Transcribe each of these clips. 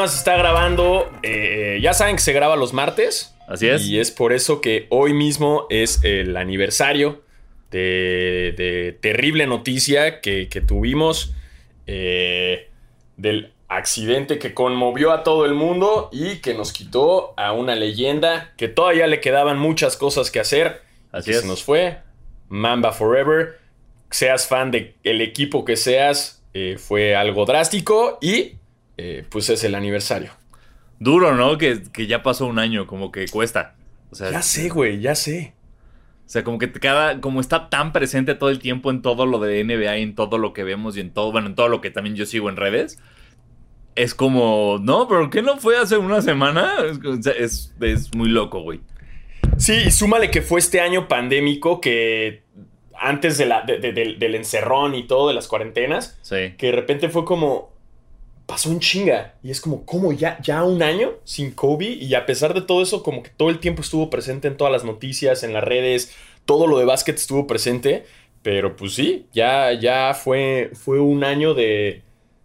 programa se está grabando. eh, ya saben que se graba los martes. Así es. Y es por eso que hoy mismo es el aniversario de, de terrible noticia que, que tuvimos eh, del accidente que conmovió a todo el mundo y que nos quitó a una leyenda que todavía le quedaban muchas cosas que hacer. Así que es. se nos fue. Mamba Forever. Seas fan del equipo que seas, eh, fue algo drástico y eh, pues es el aniversario. Duro, ¿no? Que, que ya pasó un año, como que cuesta. O sea, Ya sé, güey, ya sé. o sea, como que cada, como está tan presente todo el tiempo en todo lo de NBA y en todo lo que vemos y en todo, bueno, en todo lo que también yo sigo en redes. Es como, no, pero ¿qué no fue hace una semana? Es, o sea, es, es muy loco, güey. Sí, y súmale que fue este año pandémico que antes de la, de- de- del- del encerrón y todo, de las cuarentenas, Sí. que de repente fue como, pasó un chinga. Y es como, ¿cómo ya, ya un año sin Kobe? Y a pesar de todo eso, como que todo el tiempo estuvo presente en todas las noticias, en las redes, todo lo de básquet estuvo presente. Pero pues sí, ya, ya fue, fue un año de,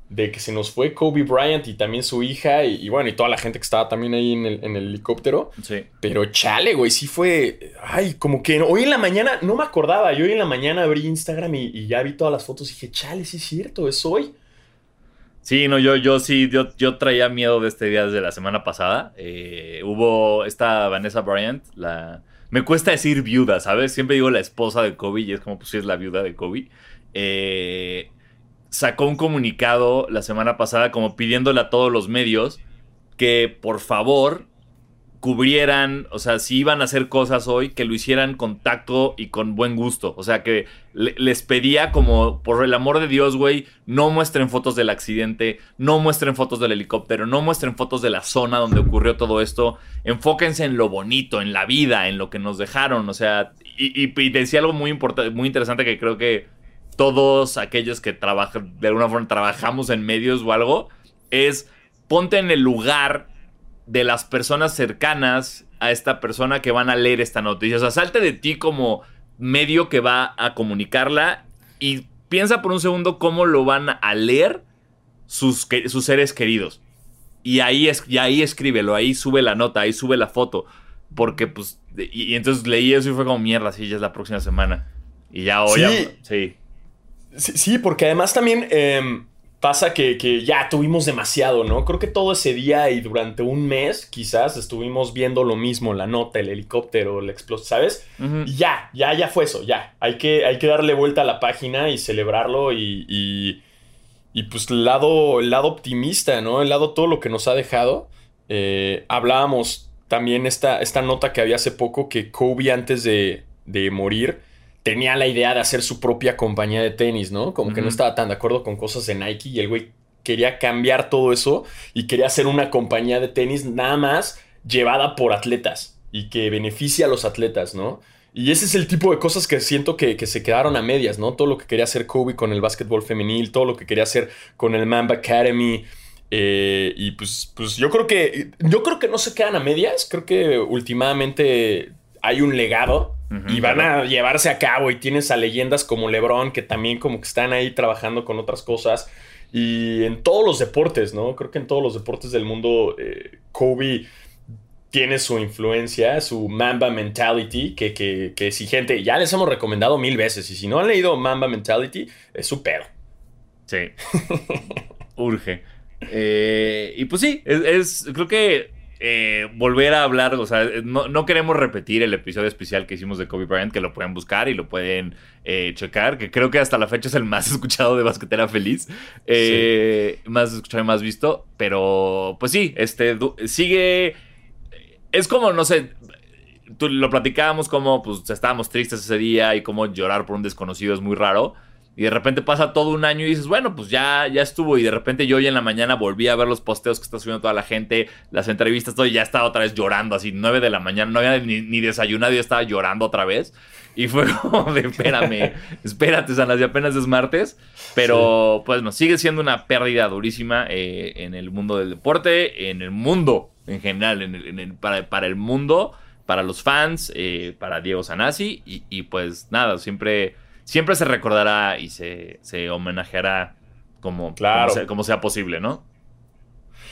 de que se nos fue Kobe Bryant y también su hija y, y bueno, y toda la gente que estaba también ahí en el, en el helicóptero. Sí. Pero chale, güey, sí fue. Ay, como que hoy en la mañana, no me acordaba. Yo hoy en la mañana abrí Instagram y, y ya vi todas las fotos y dije, chale, sí es cierto, es hoy. Sí, no, yo, yo sí, yo, yo traía miedo de este día desde la semana pasada. Eh, hubo esta Vanessa Bryant, la... Me cuesta decir viuda, ¿sabes? Siempre digo la esposa de Kobe y es como, pues sí es la viuda de Kobe. Eh, sacó un comunicado la semana pasada como pidiéndole a todos los medios que por favor cubrieran, o sea, si iban a hacer cosas hoy, que lo hicieran con tacto y con buen gusto. O sea, que le- les pedía como, por el amor de Dios, güey, no muestren fotos del accidente, no muestren fotos del helicóptero, no muestren fotos de la zona donde ocurrió todo esto. Enfóquense en lo bonito, en la vida, en lo que nos dejaron. O sea, y, y- y decía algo muy importante, muy interesante que creo que todos aquellos que trabajan, de alguna forma trabajamos en medios o algo, es ponte en el lugar de las personas cercanas a esta persona que van a leer esta noticia. O sea, salte de ti como medio que va a comunicarla y piensa por un segundo cómo lo van a leer sus, sus seres queridos. Y ahí, es, y ahí escríbelo, ahí sube la nota, ahí sube la foto. Porque pues... Y, y entonces leí eso y fue como mierda, sí, ya es la próxima semana. Y ya hoy... Sí. sí. Sí, sí, porque además también em, pasa que, que ya tuvimos demasiado, ¿no? Creo que todo ese día y durante un mes quizás estuvimos viendo lo mismo, la nota, el helicóptero, la explosión, ¿sabes? Y ya, ya, ya fue eso, ya. Hay que, hay que darle vuelta a la página y celebrarlo y, y, y, pues el lado, el lado optimista, ¿no? El lado todo lo que nos ha dejado. Eh, hablábamos también esta, esta nota que había hace poco que Kobe antes de, de morir tenía la idea de hacer su propia compañía de tenis, ¿no? Como que no estaba tan de acuerdo con cosas de Nike y el güey quería cambiar todo eso y quería hacer una compañía de tenis nada más llevada por atletas y que beneficie a los atletas, ¿no? Y ese es el tipo de cosas que siento que, que se quedaron a medias, ¿no? Todo lo que quería hacer Kobe con el básquetbol femenil, todo lo que quería hacer con el Mamba Academy. eh, y pues, pues yo creo que. Yo creo que no se quedan a medias. Creo que últimamente hay un legado. Y van claro. a llevarse a cabo. Y tienes a leyendas como LeBron, que también como que están ahí trabajando con otras cosas. Y en todos los deportes, ¿no? Creo que en todos los deportes del mundo, eh, Kobe tiene su influencia, su Mamba Mentality, que, que, que si gente, ya les hemos recomendado mil veces, y si no han leído Mamba Mentality, es su pedo. Sí. Urge. Eh, y pues sí, es, es- creo que eh, volver a hablar, o sea, no, no queremos repetir el episodio especial que hicimos de Kobe Bryant, que lo pueden buscar y lo pueden eh, checar, que creo que hasta la fecha es el más escuchado de Basquetera Feliz, eh, más escuchado y más visto, pero pues sí, este, sigue, es como, no sé, tú, lo platicábamos como, pues estábamos tristes ese día y como llorar por un desconocido es muy raro. Y de repente pasa todo un año y dices, bueno, pues ya, ya estuvo. Y de repente yo hoy en la mañana volví a ver los posteos que está subiendo toda la gente, las entrevistas, todo, y ya estaba otra vez llorando, así, 9 de la mañana, no había ni, ni desayunado y ya estaba llorando otra vez. Y fue como de, espérame, espérate, Sanas, y apenas es martes. Pero, pues, no, sigue siendo una pérdida durísima eh, en el mundo del deporte, en el mundo en general, en el- en el- para, para el mundo, para los fans, eh, para Diego Sanasi. Y, y, pues nada, siempre, siempre se recordará y se, se homenajeará como, Claro. como, sea, como sea posible, ¿no?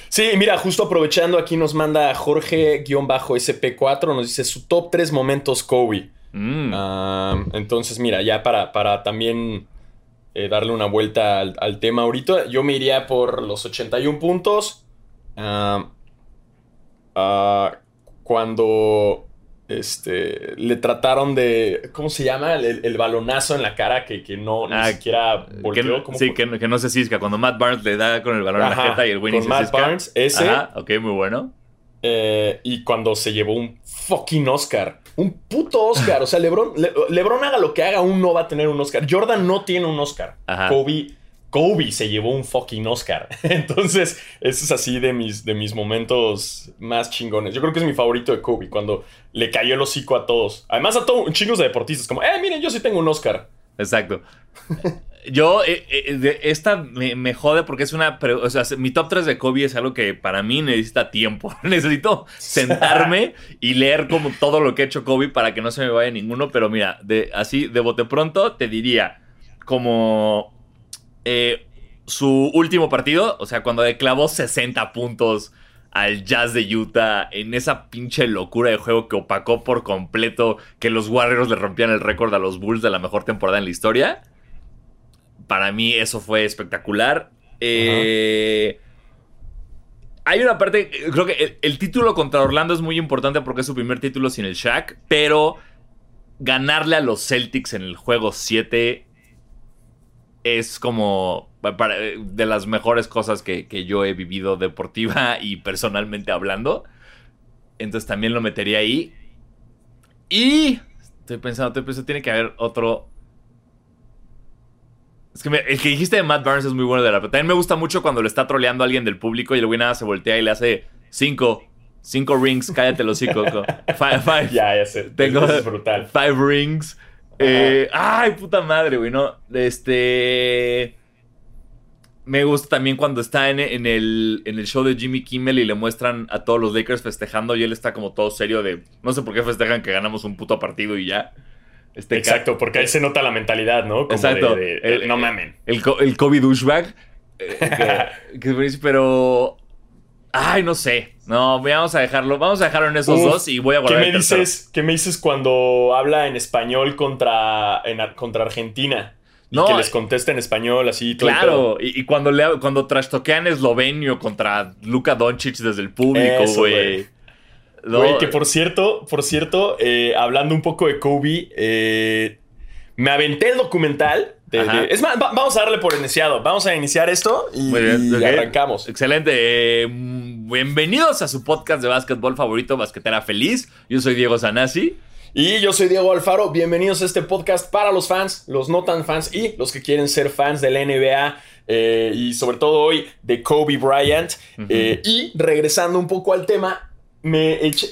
Sí, mira, justo aprovechando, aquí nos manda Jorge-SP4, nos dice su top 3 momentos Kobe. Mm. Entonces, mira, ya para, para también eh, darle una vuelta al, al tema ahorita, yo me iría por los 81 puntos. Ah, cuando este, le trataron de. ¿Cómo se llama? El, el balonazo en la cara que, que no Ah, ni siquiera Que volteó. ¿Cómo sí, fue? que, no- que no se cisca. Cuando Matt Barnes le da con el balón en la Ajá, jeta y el con se Matt cisca. Barnes, ese. Ajá, ok, muy bueno. Eh, y cuando se llevó un fucking Oscar. Un puto Oscar. O sea, Lebron, Le- Lebron haga lo que haga, aún no va a tener un Oscar. Jordan no tiene un Oscar. Ajá. Kobe, Kobe se llevó un fucking Oscar. Entonces, eso es así de mis, de mis momentos más chingones. Yo creo que es mi favorito de Kobe, cuando le cayó el hocico a todos. Además, a todos, chingos de deportistas. Como, eh, miren, yo sí tengo un Oscar. Exacto. Yo, eh, eh, esta me, jode porque es una. O sea, mi top 3 de Kobe es algo que para mí necesita tiempo. Necesito sentarme y leer como todo lo que ha hecho Kobe para que no se me vaya ninguno. Pero mira, así de bote pronto te diría como eh, su último partido, o sea, cuando le clavó 60 puntos al Jazz de Utah en esa pinche locura de juego que opacó por completo que los Warriors le rompían el récord a los Bulls de la mejor temporada en la historia. Para mí eso fue espectacular. Eh, hay una parte, creo que el, el título contra Orlando es muy importante porque es su primer título sin el Shaq, pero ganarle a los Celtics en el juego 7 es como para- de las mejores cosas que, que yo he vivido deportiva y personalmente hablando. Entonces también lo metería ahí. Y estoy pensando, estoy pensando, tiene que haber otro. Es que me- el que dijiste de Matt Barnes es muy bueno de la. Pero también me gusta mucho cuando le está troleando a alguien del público y el güey nada se voltea y le hace cinco. Cinco rings, cállate los cinco. Five, five. Ya, ya sé. Tengo es brutal. Five rings. Eh, ay, puta madre, güey, ¿no? Este. Me gusta también cuando está en, en el, en el show de Jimmy Kimmel y le muestran a todos los Lakers festejando y él está como todo serio de. No sé por qué festejan que ganamos un puto partido y ya. Este Exacto, porque ahí se nota la mentalidad, ¿no? Como Exacto. de- de- El- no mamen. El, el Kobe douchebag. eh, que- pero. Ay, no sé. No, vamos a dejarlo. Vamos a dejarlo en esos Uf, dos y voy a ¿Qué guardar me el tercero. dices? ¿Qué me dices cuando habla en español contra, en contra Argentina? Y No, que les eh, contesta en español así. todo. Claro, y, y cuando le cuando trastoquean eslovenio contra Luka Doncic desde el público, güey. güey. No, que por cierto, por cierto, eh, hablando un poco de Kobe, eh, me aventé el documental. De- Ajá. de- es más, va- vamos a darle por iniciado. Vamos a iniciar esto y, Muy bien, y ok. arrancamos. Excelente. eh, bienvenidos a su podcast de básquetbol favorito, Basquetera Feliz. Yo soy Diego Sanasi. Y yo soy Diego Alfaro, bienvenidos a este podcast para los fans, los no tan fans y los que quieren ser fans de la NBA eh, y sobre todo hoy de Kobe Bryant. Eh, y regresando un poco al tema, me eché...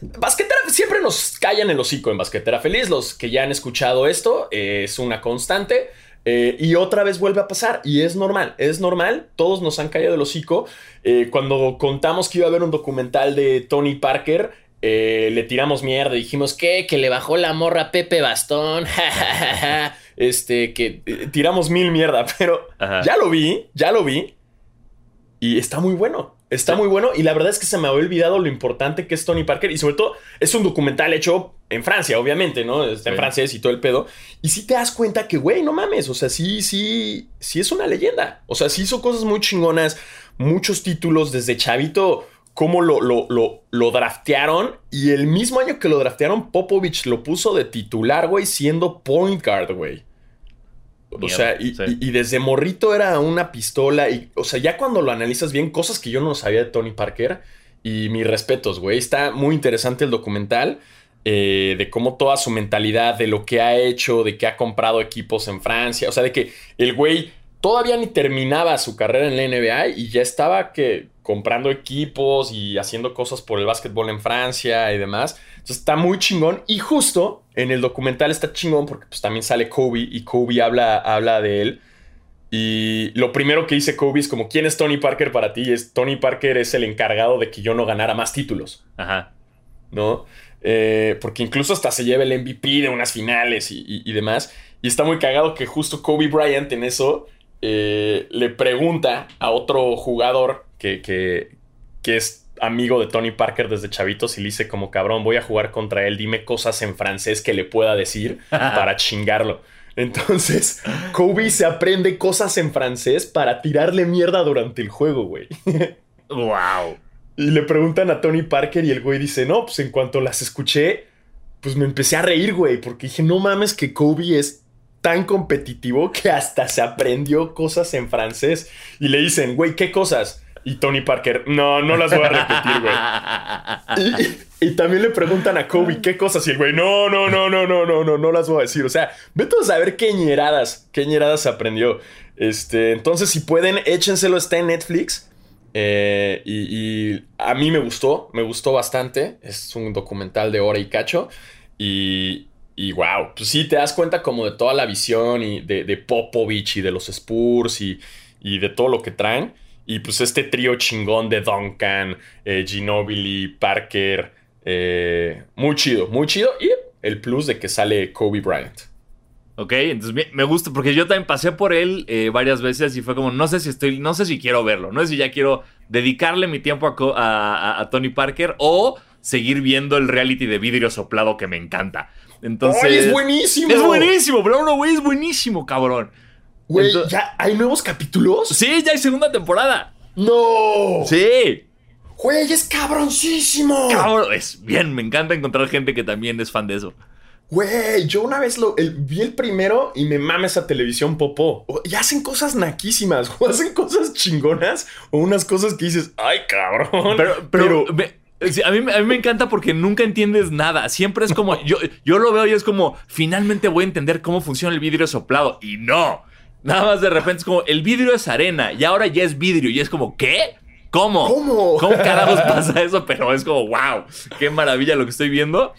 Basquetera siempre nos callan el hocico en Basquetera Feliz, los que ya han escuchado esto, eh, es una constante. eh, y otra vez vuelve a pasar, y es normal, es normal, todos nos han callado el hocico. Eh, cuando contamos que iba a haber un documental de Tony Parker, eh, le tiramos mierda, dijimos que, que le bajó la morra a Pepe Bastón, este, que tiramos mil mierda, pero Ajá. ya lo vi, ya lo vi, y está muy bueno. Está muy bueno y la verdad es que se me había olvidado lo importante que es Tony Parker y sobre todo es un documental hecho en Francia, obviamente, ¿no? Está en Sí. francés y todo el pedo. Y sí te das cuenta que, güey, no mames, o sea, sí, sí, sí es una leyenda. O sea, sí hizo cosas muy chingonas, muchos títulos desde chavito, cómo lo, lo, lo, lo draftearon y el mismo año que lo draftearon, Popovich lo puso de titular, güey, siendo point guard, güey. O sea, y, sí. y- y desde morrito era una pistola. Y, o sea, ya cuando lo analizas bien, cosas que yo no sabía de Tony Parker. Y mis respetos, güey. Está muy interesante el documental. eh, de cómo toda su mentalidad, de lo que ha hecho, de que ha comprado equipos en Francia. O sea, de que el güey todavía ni terminaba su carrera en la NBA y ya estaba que comprando equipos y haciendo cosas por el básquetbol en Francia y demás. Entonces está muy chingón. Y justo en el documental está chingón porque pues también sale Kobe y Kobe habla, habla de él. Y lo primero que dice Kobe es como, ¿quién es Tony Parker para ti? Y es Tony Parker es el encargado de que yo no ganara más títulos, Ajá. ¿no? Eh, porque incluso hasta se lleva el MVP de unas finales y, y- y demás. Y está muy cagado que justo Kobe Bryant en eso eh, le pregunta a otro jugador que, que, que es amigo de Tony Parker desde chavitos y le dice como cabrón, voy a jugar contra él, dime cosas en francés que le pueda decir para chingarlo. Entonces, Kobe se aprende cosas en francés para tirarle mierda durante el juego, güey. wow. Y le preguntan a Tony Parker y el güey dice, no, pues en cuanto las escuché, pues me empecé a reír, güey, porque dije, no mames que Kobe es tan competitivo que hasta se aprendió cosas en francés. Y le dicen, güey, ¿qué cosas? Y Tony Parker, no, no las voy a repetir, güey. Y, también le preguntan a Kobe qué cosas. Y el güey, no, no, no, no, no, no, no, no las voy a decir. O sea, vete a saber qué ñeradas, qué ñeradas aprendió. Este, entonces, si pueden, échenselo, está en Netflix. Eh, y, a mí me gustó, me gustó bastante. Es un documental de hora y cacho. Y, y wow, pues sí, te das cuenta como de toda la visión y de, de Popovich y de los Spurs y, y de todo lo que traen. Y pues este trío chingón de Duncan, eh, Ginobili, Parker. Eh, muy chido, muy chido. Y el plus de que sale Kobe Bryant. Ok, entonces me gusta porque yo también pasé por él eh, varias veces y fue como, no sé si estoy, no sé si quiero verlo, no sé si ya quiero dedicarle mi tiempo a, a, Tony Parker o seguir viendo el reality de vidrio soplado que me encanta. Entonces, es buenísimo! Es buenísimo, pero no, güey, es buenísimo, cabrón. Güey, ¿ya hay nuevos capítulos? Sí, ya hay segunda temporada. ¡No! Sí. Güey, es cabroncísimo. Cabrón, es bien, me encanta encontrar gente que también es fan de eso. Güey, yo una vez lo, vi el primero y me mames esa televisión popó. Y hacen cosas naquísimas, o hacen cosas chingonas, o unas cosas que dices, ay, cabrón. Pero, pero, a, mí, a, mí, me encanta porque nunca entiendes nada. Siempre es como, yo, yo lo veo y es como, finalmente voy a entender cómo funciona el vidrio soplado. Y no. Nada más de repente es como, el vidrio es arena y ahora ya es vidrio. Y es como, ¿qué? ¿Cómo? ¿Cómo? ¿Cómo carajos pasa eso? Pero es como, wow, qué maravilla lo que estoy viendo.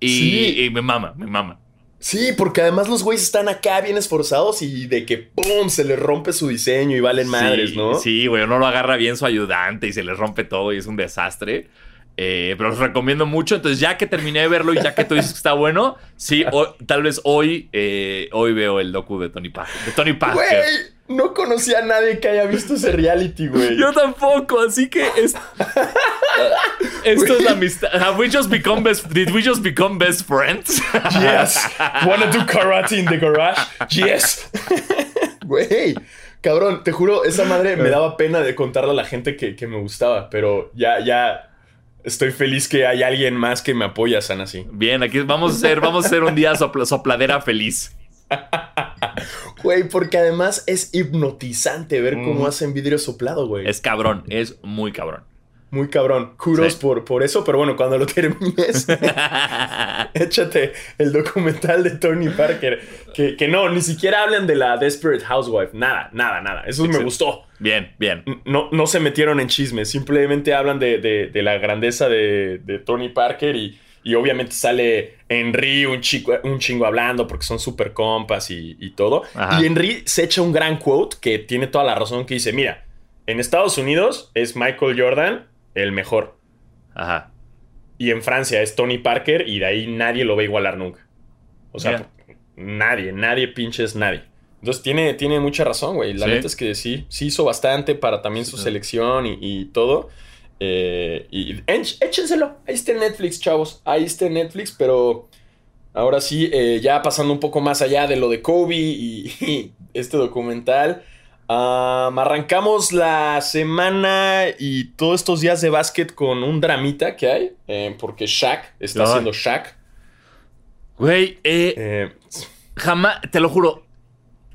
Y, me mama, me mama. Sí, porque además los güeyes están acá bien esforzados y de que ¡pum! se les rompe su diseño y valen madres, ¿no? Sí, güey, no lo agarra bien su ayudante y se les rompe todo y es un desastre. Eh, pero los recomiendo mucho. Entonces, ya que terminé de verlo y ya que tú dices que está bueno, sí, tal vez hoy, eh, hoy veo el docu de Tony Parker. De Tony Parker. Güey, no conocía a nadie que haya visto ese reality, güey. Yo tampoco, así que es... esto es la amistad. Have we just become best... Did we just become best friends? yes. Wanna do karate in the garage? Yes. Güey. Cabrón, te juro, esa madre me daba pena de contarle a la gente que, que me gustaba, pero ya, ya, Estoy feliz que hay alguien más que me apoya, San así. Bien, aquí vamos a hacer, vamos a hacer un día sopladera feliz. Güey, porque además es hipnotizante ver cómo hacen vidrio soplado, güey. Es cabrón, es muy cabrón. Muy cabrón. Kudos por, por eso, pero bueno, cuando lo termines, échate el documental de Tony Parker. Que, que, no, ni siquiera hablan de la Desperate Housewife. Nada, nada, nada. Eso me gustó. Bien, bien. No, no se metieron en chismes. Simplemente hablan de, la grandeza de, Tony Parker y, y, obviamente sale Henry, un, chico, un chingo hablando porque son super compas y, todo. Y Henry se echa un gran quote que tiene toda la razón que dice, mira, en Estados Unidos es Michael Jordan el mejor. Ajá. Y en Francia es Tony Parker y de ahí nadie lo va a igualar nunca. O sea, nadie, nadie pinches nadie. Entonces tiene, tiene mucha razón, güey. La neta es que sí, sí hizo bastante para también su selección y, todo. Eh, y échenselo. Ahí está en Netflix, chavos. Ahí está en Netflix, pero ahora sí, eh, ya pasando un poco más allá de lo de Kobe y este documental arrancamos la semana y todos estos días de básquet con un dramita que hay, eh, porque Shaq está haciendo Shaq. Güey, eh, eh, jamás, te lo juro,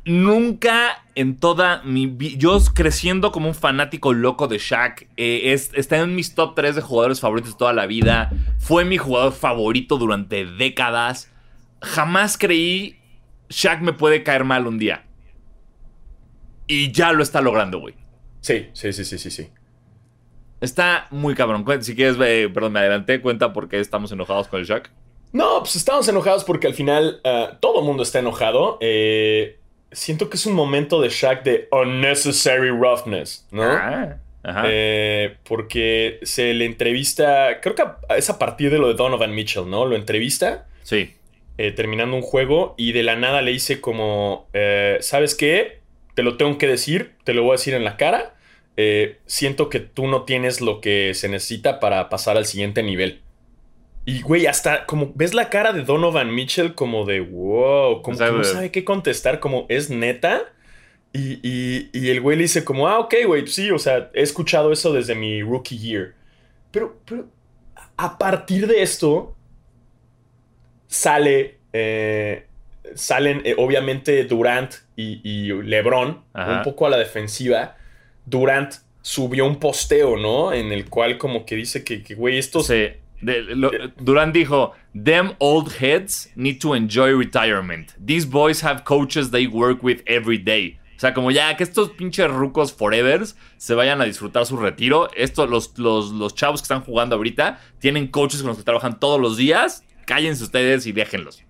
nunca en toda mi vida, yo creciendo como un fanático loco de Shaq, está en mis top 3 de jugadores favoritos de toda la vida, fue mi jugador favorito durante décadas, jamás creí Shaq me puede caer mal un día. Y ya lo está logrando, güey. Sí, sí, sí, sí, sí, sí. Está muy cabrón. Si quieres, perdón, me adelanté, cuenta por qué estamos enojados con el Shaq. No, pues estamos enojados porque al final eh, todo el mundo está enojado. Eh, siento que es un momento de Shaq de unnecessary roughness, ¿no? Ah, ajá. Eh, porque se le entrevista, creo que es a partir de lo de Donovan Mitchell, ¿no? Lo entrevista. Sí. terminando un juego y de la nada le dice como, ¿sabes qué? Te lo tengo que decir, te lo voy a decir en la cara. Eh, siento que tú no tienes lo que se necesita para pasar al siguiente nivel. Y, güey, hasta como ves la cara de Donovan Mitchell como de wow, como que no sabe qué contestar, como es neta. Y, y, el güey le dice como, ah, ok, güey, sí, o sea, he escuchado eso desde mi rookie year. Pero, pero a partir de esto sale, eh, salen eh, obviamente Durant y, LeBron un poco a la defensiva. Durant subió un posteo, ¿no? En el cual como que dice que, güey, esto... Sí. Durant dijo, Them old heads need to enjoy retirement. These boys have coaches they work with every day. O sea, como ya que estos pinches rucos forevers se vayan a disfrutar su retiro. Estos, los, los, los chavos que están jugando ahorita, tienen coaches con los que trabajan todos los días. Cállense ustedes y déjenlos.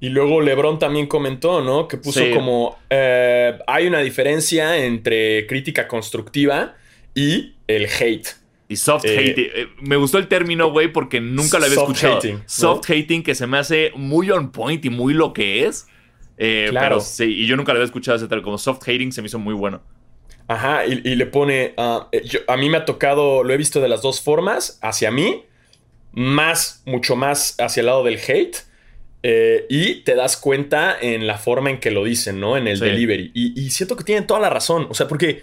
Y luego LeBron también comentó, ¿no? Que puso como eh, hay una diferencia entre crítica constructiva y el hate. Y soft eh, hating. Eh, me gustó el término, güey, porque nunca lo había escuchado. Hating, soft hating, que se me hace muy on point y muy lo que es. Eh, claro. sí, y yo nunca lo había escuchado ese tal como soft hating se me hizo muy bueno. Ajá, y, le pone, eh, a mí me ha tocado, lo he visto de las dos formas, hacia mí, más, mucho más hacia el lado del hate, eh, y te das cuenta en la forma en que lo dicen, ¿no? En el delivery. Y, y, siento que tienen toda la razón, o sea, porque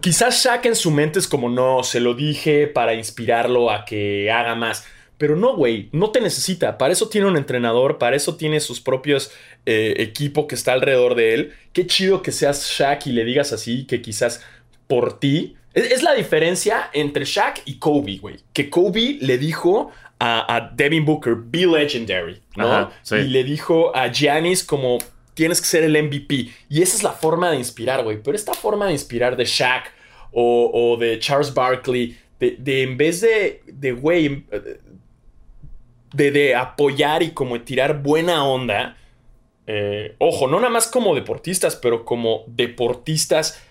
quizás Shaq en su mente es como, no, se lo dije para inspirarlo a que haga más. Pero no, güey, no te necesita. Para eso tiene un entrenador, para eso tiene sus propios eh, equipo que está alrededor de él. Qué chido que seas Shaq y le digas así, que quizás por ti. Es, la diferencia entre Shaq y Kobe, güey. Que Kobe le dijo a, Devin Booker, be legendary, ¿no? Y le dijo a Giannis como, tienes que ser el MVP. Y esa es la forma de inspirar, güey. Pero esta forma de inspirar de Shaq o, de Charles Barkley, de, de, en vez de, de, güey, de, apoyar y como tirar buena onda. Eh, ojo, no nada más como deportistas, pero como deportistas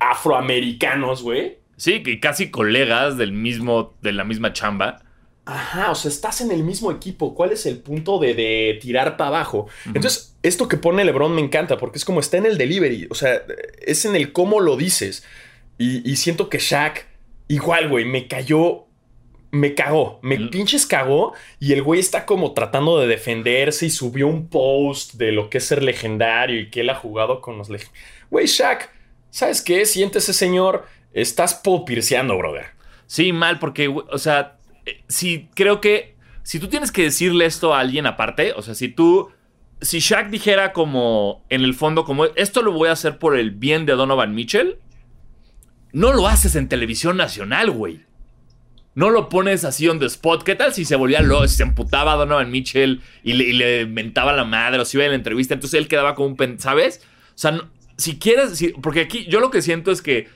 afroamericanos, güey. Sí, que casi colegas del mismo, de la misma chamba. Ajá, o sea, estás en el mismo equipo. ¿Cuál es el punto de, tirar para abajo? Entonces, esto que pone LeBron me encanta porque es como está en el delivery. O sea, es en el cómo lo dices. Y, y siento que Shaq, igual, güey, me cayó me cagó, me pinches cagó y el güey está como tratando de defenderse y subió un post de lo que es ser legendario y que él ha jugado con los legendarios. Güey, Shaq, ¿sabes qué? ese señor, estás popirceando, brother. Sí, mal, porque, o sea, si creo que si tú tienes que decirle esto a alguien aparte, o sea, si tú, si Shaq dijera como, en el fondo, como, esto lo voy a hacer por el bien de Donovan Mitchell, no lo haces en televisión nacional, güey no lo pones así on the spot. ¿Qué tal si se volvía loco, si se emputaba a Donovan Mitchell y le, mentaba la madre o si iba a la entrevista? Entonces él quedaba como un pen, ¿sabes? O sea, si quieres, porque aquí yo lo que siento es que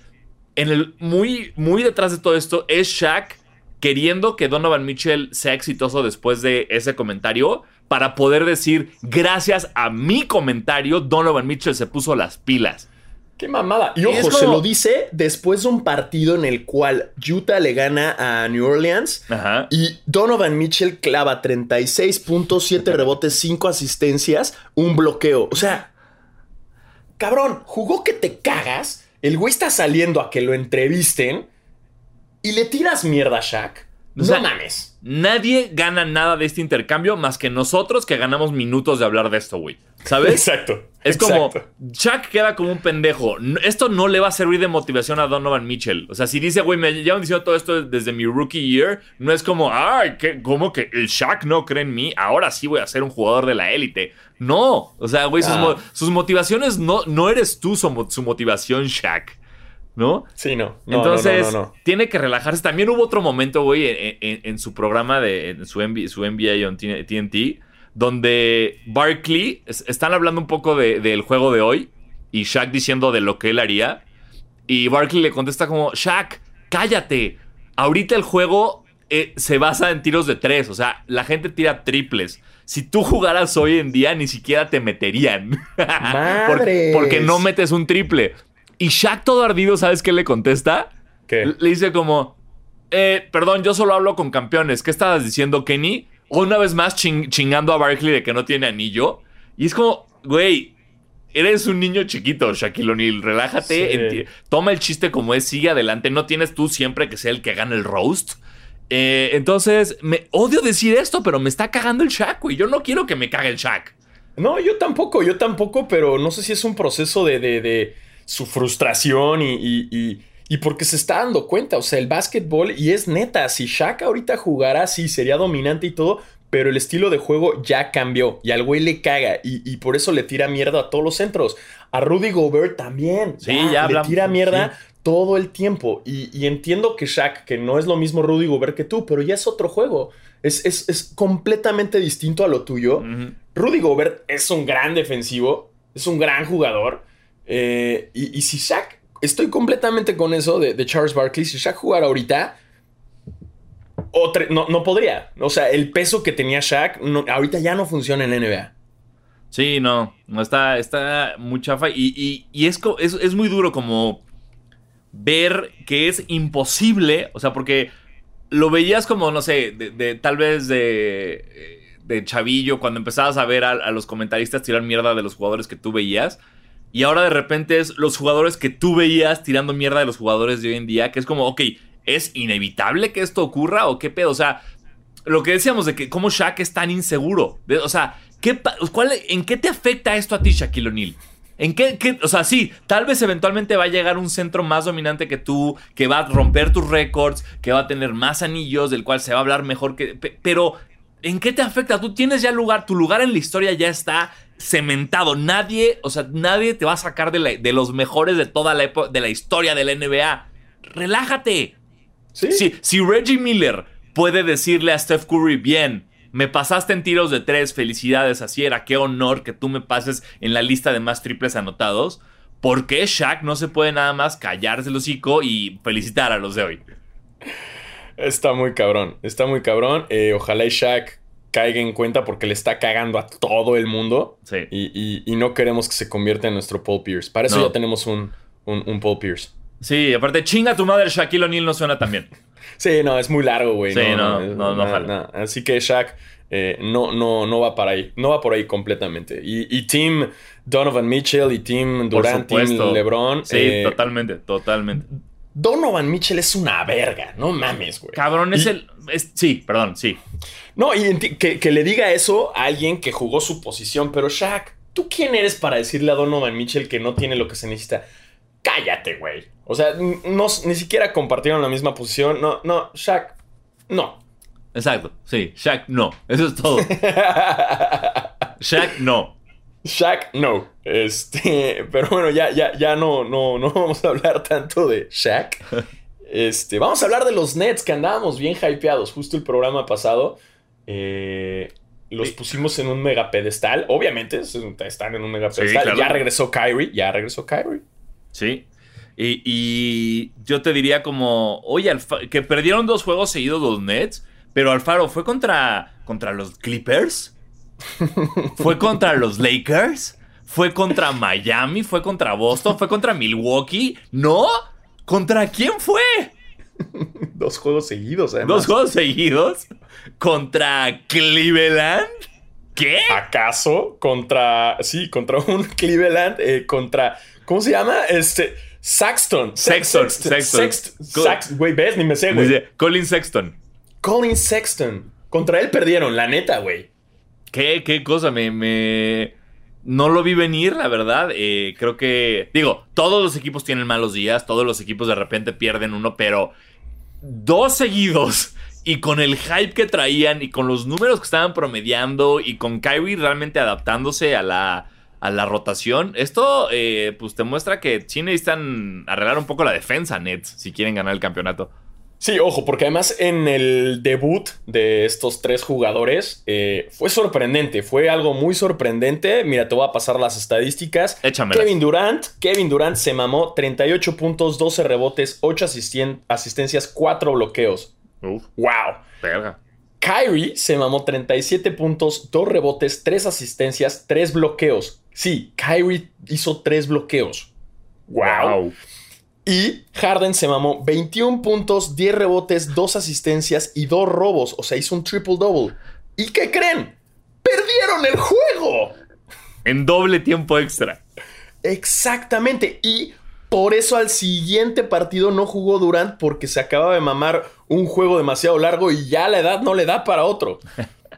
en el muy, muy detrás de todo esto es Shaq queriendo que Donovan Mitchell sea exitoso después de ese comentario para poder decir, gracias a mi comentario, Donovan Mitchell se puso las pilas. Qué mamada. Y ojo, se lo dice después de un partido en el cual Utah le gana a New Orleans y Donovan Mitchell clava 36.7 rebotes, 5 asistencias, un bloqueo. O sea, cabrón, jugó que te cagas. El güey está saliendo a que lo entrevisten y le tiras mierda a Shaq. No mames. Nadie gana nada de este intercambio más que nosotros que ganamos minutos de hablar de esto, güey. ¿Sabes? Exacto. Es como, Chuck queda como un pendejo. Esto no le va a servir de motivación a Donovan Mitchell. O sea, si dice, güey, me llevan diciendo todo esto desde mi rookie year, no es como, ay, ¿qué? ¿cómo que el Shaq no cree en mí? Ahora sí voy a ser un jugador de la élite. No. O sea, güey, sus, ah. motivaciones no, no eres tú su, su motivación, Shaq. ¿No? Sí, no. Entonces, tiene que relajarse. También hubo otro momento, güey, en, su programa de en su, su NBA on TNT, donde Barkley están hablando un poco del juego de hoy y Shaq diciendo de lo que él haría. Y Barkley le contesta como, Shaq, cállate. Ahorita el juego eh, se basa en tiros de tres, o sea, la gente tira triples. Si tú jugaras hoy en día, ni siquiera te meterían. porque no metes un triple. Y Shaq todo ardido, ¿sabes qué le contesta? ¿Qué? Le dice como, eh, perdón, yo solo hablo con campeones. ¿Qué estabas diciendo, Kenny? Una vez más chingando a Barkley de que no tiene anillo. Y es como, güey, eres un niño chiquito, Shaquille O'Neal. Relájate, toma el chiste como es, sigue adelante. No tienes tú siempre que sea el que gane el roast. Eh, entonces, me odio decir esto, pero me está cagando el Shaq, güey. Yo no quiero que me cague el Shaq. No, yo tampoco, yo tampoco, pero no sé si es un proceso de, de, su frustración y, y, porque se está dando cuenta. O sea, el básquetbol, y es neta, si Shaq ahorita jugara, sí, sería dominante y todo, pero el estilo de juego ya cambió y al güey le caga y, por eso le tira mierda a todos los centros. A Rudy Gobert también. Sí, ya, Le tira mierda todo el tiempo. Y, entiendo que Shaq, que no es lo mismo Rudy Gobert que tú, pero ya es otro juego. Es, es, completamente distinto a lo tuyo. Rudy Gobert es un gran defensivo, es un gran jugador. Eh, y, si Shaq, estoy completamente con eso de, Charles Barkley, si Shaq jugara ahorita no, no, podría. O sea, el peso que tenía Shaq ahorita ya no funciona en la NBA. Sí, no, está, está muy chafa y, es, es, muy duro como ver que es imposible, o sea, porque lo veías como, no sé, de, tal vez de, de chavillo, cuando empezabas a ver a, a, los comentaristas tirar mierda de los jugadores que tú veías, y ahora de repente es los jugadores que tú veías tirando mierda de los jugadores de hoy en día, que es como, ok, ¿Es inevitable que esto ocurra o qué pedo? O sea, lo que decíamos de que cómo Shaq es tan inseguro. o sea, ¿qué, cuál, ¿en qué te afecta esto a ti, Shaquille O'Neal? ¿En qué, O sea, sí, tal vez eventualmente va a llegar un centro más dominante que tú, que va a romper tus récords, que va a tener más anillos, del cual se va a hablar mejor que... Pero, ¿en qué te afecta? Tú tienes ya lugar, tu lugar en la historia ya está cementado. Nadie, o sea, nadie te va a sacar de, de los mejores de toda la, de la historia de la NBA. Relájate. Si, Reggie Miller puede decirle a Steph Curry, bien, me pasaste en tiros de tres, felicidades, así era, qué honor que tú me pases en la lista de más triples anotados. ¿Por qué Shaq no se puede nada más callarse el hocico y felicitar a los de hoy? Está muy cabrón, está muy cabrón. Eh, ojalá Shaq caiga en cuenta porque le está cagando a todo el mundo. Sí. Y, no queremos que se convierta en nuestro Paul Pierce. Para eso ya tenemos un, un, un Paul Pierce. Sí, aparte, chinga tu madre, Shaquille O'Neal no suena tan bien. sí, no, es muy largo, güey. Sí, no, no, no, no, Así que Shaq eh, no, no, no va para ahí. No va por ahí completamente. Y, y Team Donovan Mitchell y Team Durant, Team LeBron. Sí, eh, totalmente, totalmente. Donovan Mitchell es una verga, no mames, güey. Cabrón, es el. sí, perdón, sí. No, y que, que, le diga eso a alguien que jugó su posición, pero Shaq, ¿tú quién eres para decirle a Donovan Mitchell que no tiene lo que se necesita? Cállate, güey. O sea, no, ni siquiera compartieron la misma posición. No, no, Shaq, no. Exacto, sí, Shaq no. Eso es todo. Shaq no. Shaq no. Este, pero bueno, ya, ya, ya no, no, no vamos a hablar tanto de Shaq. Este, vamos a hablar de los Nets que andábamos bien hypeados. Justo el programa pasado. Eh, los pusimos en un mega pedestal. Obviamente, están en un mega pedestal. Ya regresó Kyrie. Ya regresó Kyrie. Sí. Y, yo te diría como, oye, que perdieron dos juegos seguidos los Nets, pero Alfaro, ¿fue contra, contra los Clippers? ¿Fue contra los Lakers? ¿Fue contra Miami? ¿Fue contra Boston? ¿Fue contra Milwaukee? ¿No? ¿Contra quién fue? Dos juegos seguidos, además. ¿Dos juegos seguidos? ¿Contra Cleveland? ¿Qué? ¿Acaso? Contra. Sí, contra un Cleveland. Eh, contra. ¿Cómo se llama? Este. Saxton. Sexton. Sexton. Güey, ves, ni me sé, güey. Colin Sexton. Colin Sexton. Contra él perdieron, la neta, güey. ¿Qué, qué cosa? Me, me. No lo vi venir, la verdad. Eh, creo que. Digo, todos los equipos tienen malos días. Todos los equipos de repente pierden uno, pero. Dos seguidos. Y con el hype que traían y con los números que estaban promediando y con Kyrie realmente adaptándose a la a la rotación. Esto, eh, pues te muestra que sí necesitan arreglar un poco la defensa, Nets, si quieren ganar el campeonato. Sí, ojo, porque además en el debut de estos tres jugadores eh, fue sorprendente, fue algo muy sorprendente. Mira, te voy a pasar las estadísticas. Kevin Durant, Kevin Durant se mamó 38 puntos, 12 rebotes, 8 asistencias, 4 bloqueos. Uf, wow. Verga. Kyrie se mamó 37 puntos, 2 rebotes, 3 asistencias, 3 bloqueos. Sí, Kyrie hizo 3 bloqueos. Wow. Y Harden se mamó 21 puntos, 10 rebotes, 2 asistencias y 2 robos. O sea, hizo un triple double. ¿Y qué creen? ¡Perdieron el juego! En doble tiempo extra. Exactamente. Y por eso al siguiente partido no jugó Durant porque se acaba de mamar un juego demasiado largo y ya la edad no le da para otro.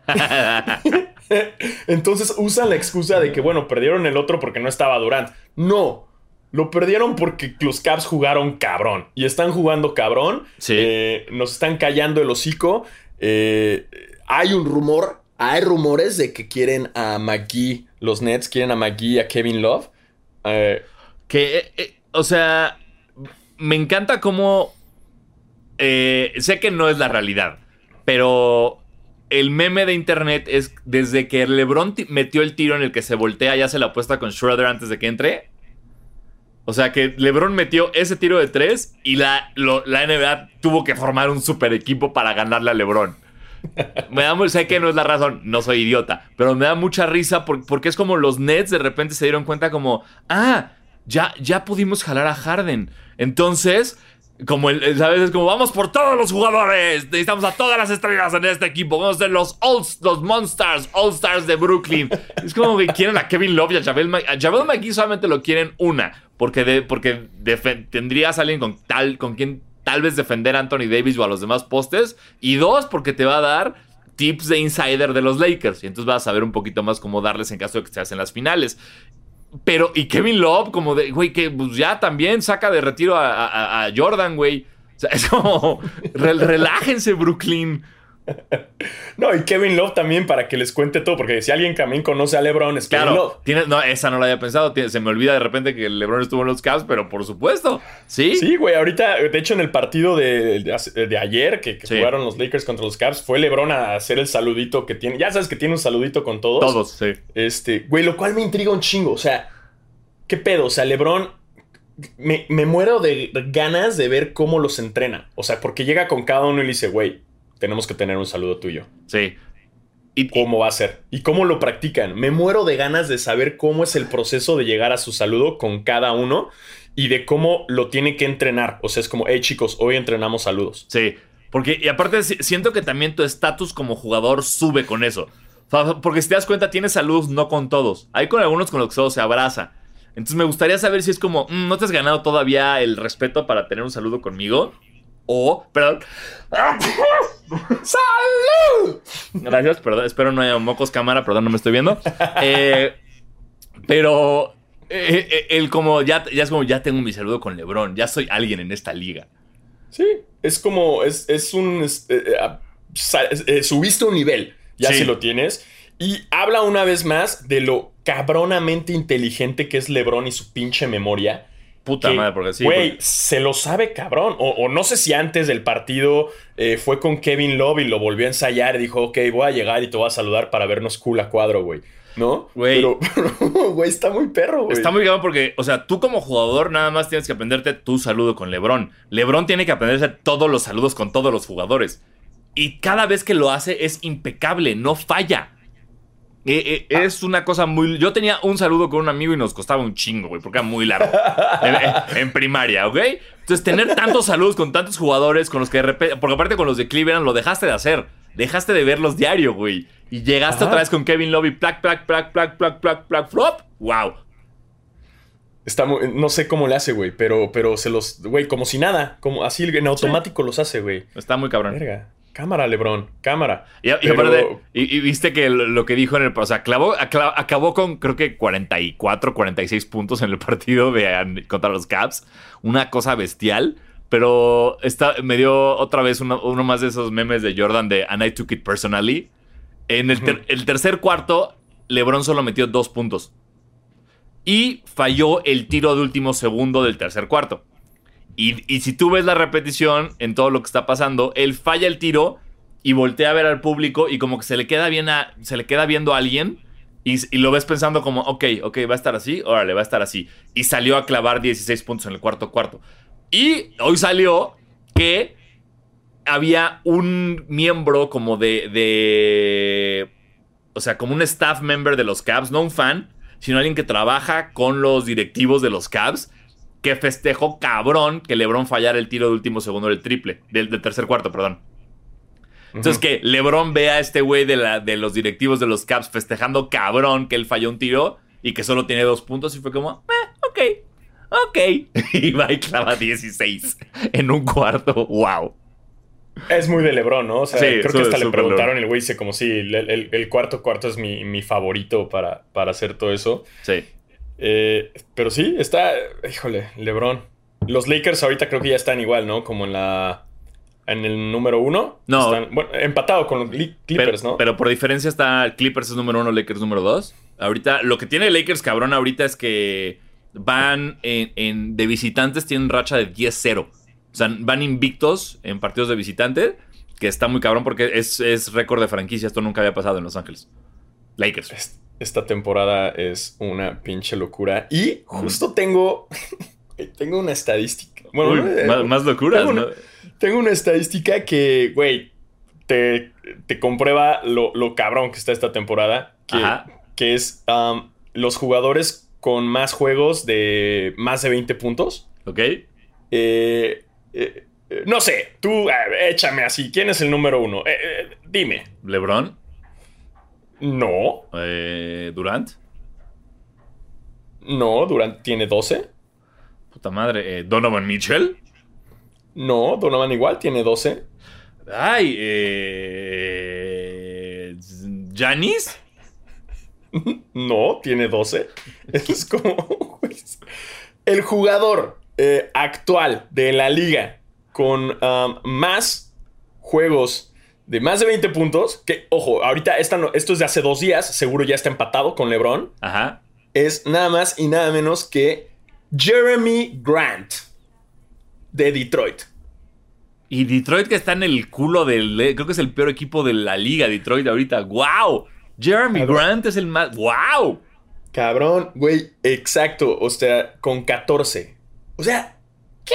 Entonces usan la excusa de que, bueno, perdieron el otro porque no estaba Durant. No, lo perdieron porque los Caps jugaron cabrón. Y están jugando cabrón. Sí. Eh, nos están callando el hocico. Eh, hay un rumor, hay rumores de que quieren a McGee, los Nets quieren a McGee y a Kevin Love. Eh, Que, o sea, me encanta cómo... sé que no es la realidad, pero el meme de internet es desde que LeBron ti- metió el tiro en el que se voltea, ya se la apuesta con Schroeder antes de que entre. O sea que LeBron metió ese tiro de tres y la, la NBA tuvo que formar un super equipo para ganarle a LeBron. Me da, mu- sé que no es la razón, no soy idiota, pero me da mucha risa por- porque es como los Nets de repente se dieron cuenta como, ah, ya, ya pudimos jalar a Harden. Entonces, como el, ¿sabes? Es como, vamos por todos los jugadores, necesitamos a todas las estrellas en este equipo, vamos a ser los los Monsters, All Stars de Brooklyn. es como que quieren a Kevin Love y a Javel. A Javel McGee solamente lo quieren una, porque, porque tendrías alguien con, tal, con quien tal vez defender a Anthony Davis o a los demás postes, y dos, porque te va a dar tips de insider de los Lakers, y entonces vas a saber un poquito más cómo darles en caso de que se hacen las finales. Pero, y Kevin Love, como de, güey, que pues, ya también saca de retiro a, a- Jordan, güey. O sea, es como, re- relájense, Brooklyn. No, y Kevin Love también para que les cuente todo, porque si alguien también conoce a LeBron es Kevin Love. Claro, tienes, no, esa no la había pensado. tiene- se me olvida de repente que LeBron estuvo en los Cavs, pero por supuesto. Sí. Sí, güey, ahorita, de hecho, en el partido de, de- de ayer que, que Sí. jugaron los Lakers contra los Cavs, fue LeBron a hacer el saludito que tiene. Ya sabes que tiene un saludito con todos. Todos, sí. Este, güey, lo cual me intriga un chingo. O sea, ¿qué pedo? O sea, LeBron, me, me muero de ganas de ver cómo los entrena. O sea, porque llega con cada uno y le dice, güey, tenemos que tener un saludo tuyo. Sí. Y, ¿Cómo va a ser? ¿Y cómo lo practican? Me muero de ganas de saber cómo es el proceso de llegar a su saludo con cada uno y de cómo lo tiene que entrenar. O sea, es como, hey chicos, hoy entrenamos saludos. Sí, porque y aparte si- siento que también tu estatus como jugador sube con eso. Porque si te das cuenta, tienes saludos no con todos. Hay con algunos con los que solo se abraza. Entonces me gustaría saber si es como, "Mm, no te has ganado todavía el respeto para tener un saludo conmigo. O, perdón. ¡Salud! Gracias, perdón, espero no haya mocos cámara, perdón, no me estoy viendo. Eh, pero eh, eh, el como ya, ya es como ya tengo mi saludo con LeBron, ya soy alguien en esta liga. Sí, es como, es, es un... es, eh, eh, ah, eh, subiste un nivel, ya Sí. si lo tienes. Y habla una vez más de lo cabronamente inteligente que es LeBron y su pinche memoria. Puta que, madre, porque sí. Güey, porque- se lo sabe cabrón. O, o no sé si antes del partido eh, fue con Kevin Love y lo volvió a ensayar y dijo, ok, voy a llegar y te voy a saludar para vernos cool a cuadro, güey. ¿No? Güey. Pero, güey, está muy perro, güey. Está muy cabrón porque, o sea, tú como jugador nada más tienes que aprenderte tu saludo con LeBron. LeBron tiene que aprenderse todos los saludos con todos los jugadores. Y cada vez que lo hace es impecable, no falla. Eh, eh, es una cosa muy... Yo tenía un saludo con un amigo y nos costaba un chingo, güey, porque era muy largo. en, primaria, ¿ok? Entonces, tener tantos saludos con tantos jugadores con los que de repente... Porque aparte con los de Cleveland lo dejaste de hacer. Dejaste de verlos diario, güey. Y llegaste Ajá. otra vez con Kevin Love y plac, plac, plac, plac, plac, plac, plac, flop. ¡Wow! Está muy- no sé cómo le hace, güey, pero, pero se los, güey, como si nada, como así en automático los hace, güey. Está muy cabrón. Verga. Cámara, Lebron, cámara. Y, aparte, y, y viste que lo, lo que dijo en el. O sea, clavó- acla- acabó con creo que 44, 46 puntos en el partido de, contra los Caps. Una cosa bestial. Pero está, me dio otra vez uno, uno más de esos memes de Jordan de And I took it personally. En el, ter- el tercer cuarto, LeBron solo metió dos puntos. Y falló el tiro de último segundo del tercer cuarto. Y, si tú ves la repetición en todo lo que está pasando, él falla el tiro y voltea a ver al público y como que se le queda, bien a- se le queda viendo a alguien y, y lo ves pensando como, ok, ok, va a estar así, órale, va a estar así. Y salió a clavar 16 puntos en el cuarto cuarto. Y hoy salió que había un miembro como de, de... O sea, como un staff member de los Cavs, no un fan, sino alguien que trabaja con los directivos de los Cavs, que festejó cabrón que LeBron fallara el tiro de último segundo del triple, del, del tercer cuarto, perdón. Entonces que LeBron vea a este güey de, la- de los directivos de los Caps festejando cabrón que él falló un tiro y que solo tiene dos puntos y fue como, eh, ok, ok. Y va y clava 16 en un cuarto, wow. Es muy de Lebron, ¿no? O sea, Sí, creo que hasta le preguntaron el güey dice como sí, el, el- el cuarto cuarto es mi, mi favorito para, para hacer todo eso. Sí. Eh, pero sí, está, híjole, LeBron. Los Lakers ahorita creo que ya están igual, ¿no? Como en la, en el número uno. No. Están- bueno, empatado con los Li- Clippers, pero, ¿no? pero por diferencia está Clippers es número uno, Lakers número dos. Ahorita, lo que tiene Lakers cabrón ahorita es que van en, en- de visitantes, tienen racha de 10-0. O sea, van invictos en partidos de visitante, que está muy cabrón porque es, es récord de franquicia. Esto nunca había pasado en Los Ángeles. Lakers. Es- Esta temporada es una pinche locura. Y justo tengo, tengo una estadística. Bueno, Uy, eh, más, más locuras, tengo una- ¿no? Tengo una estadística que, güey, te, te comprueba lo, lo cabrón que está esta temporada. Que, que es um, los jugadores con más juegos de más de 20 puntos. ¿Ok? Eh, eh, no sé, tú échame así. ¿Quién es el número uno? Dime. LeBron. No, eh, Durant. no, Durant tiene 12. Puta madre. eh, Donovan Mitchell. No, Donovan igual tiene 12. Ay, eh. Janis. No, tiene 12. Es como. El jugador eh, actual de la liga con um, más juegos de más de 20 puntos. Que, ojo, ahorita esta no- esto es de hace dos días. Seguro ya está empatado con LeBron. Ajá. Es nada más y nada menos que Jeremy Grant de Detroit. Y Detroit que está en el culo del... Creo que es el peor equipo de la liga, Detroit ahorita. ¡Wow! Jeremy Cabrón. Grant es el más... ¡Wow! Cabrón, güey, exacto. O sea, con 14. O sea, ¿qué?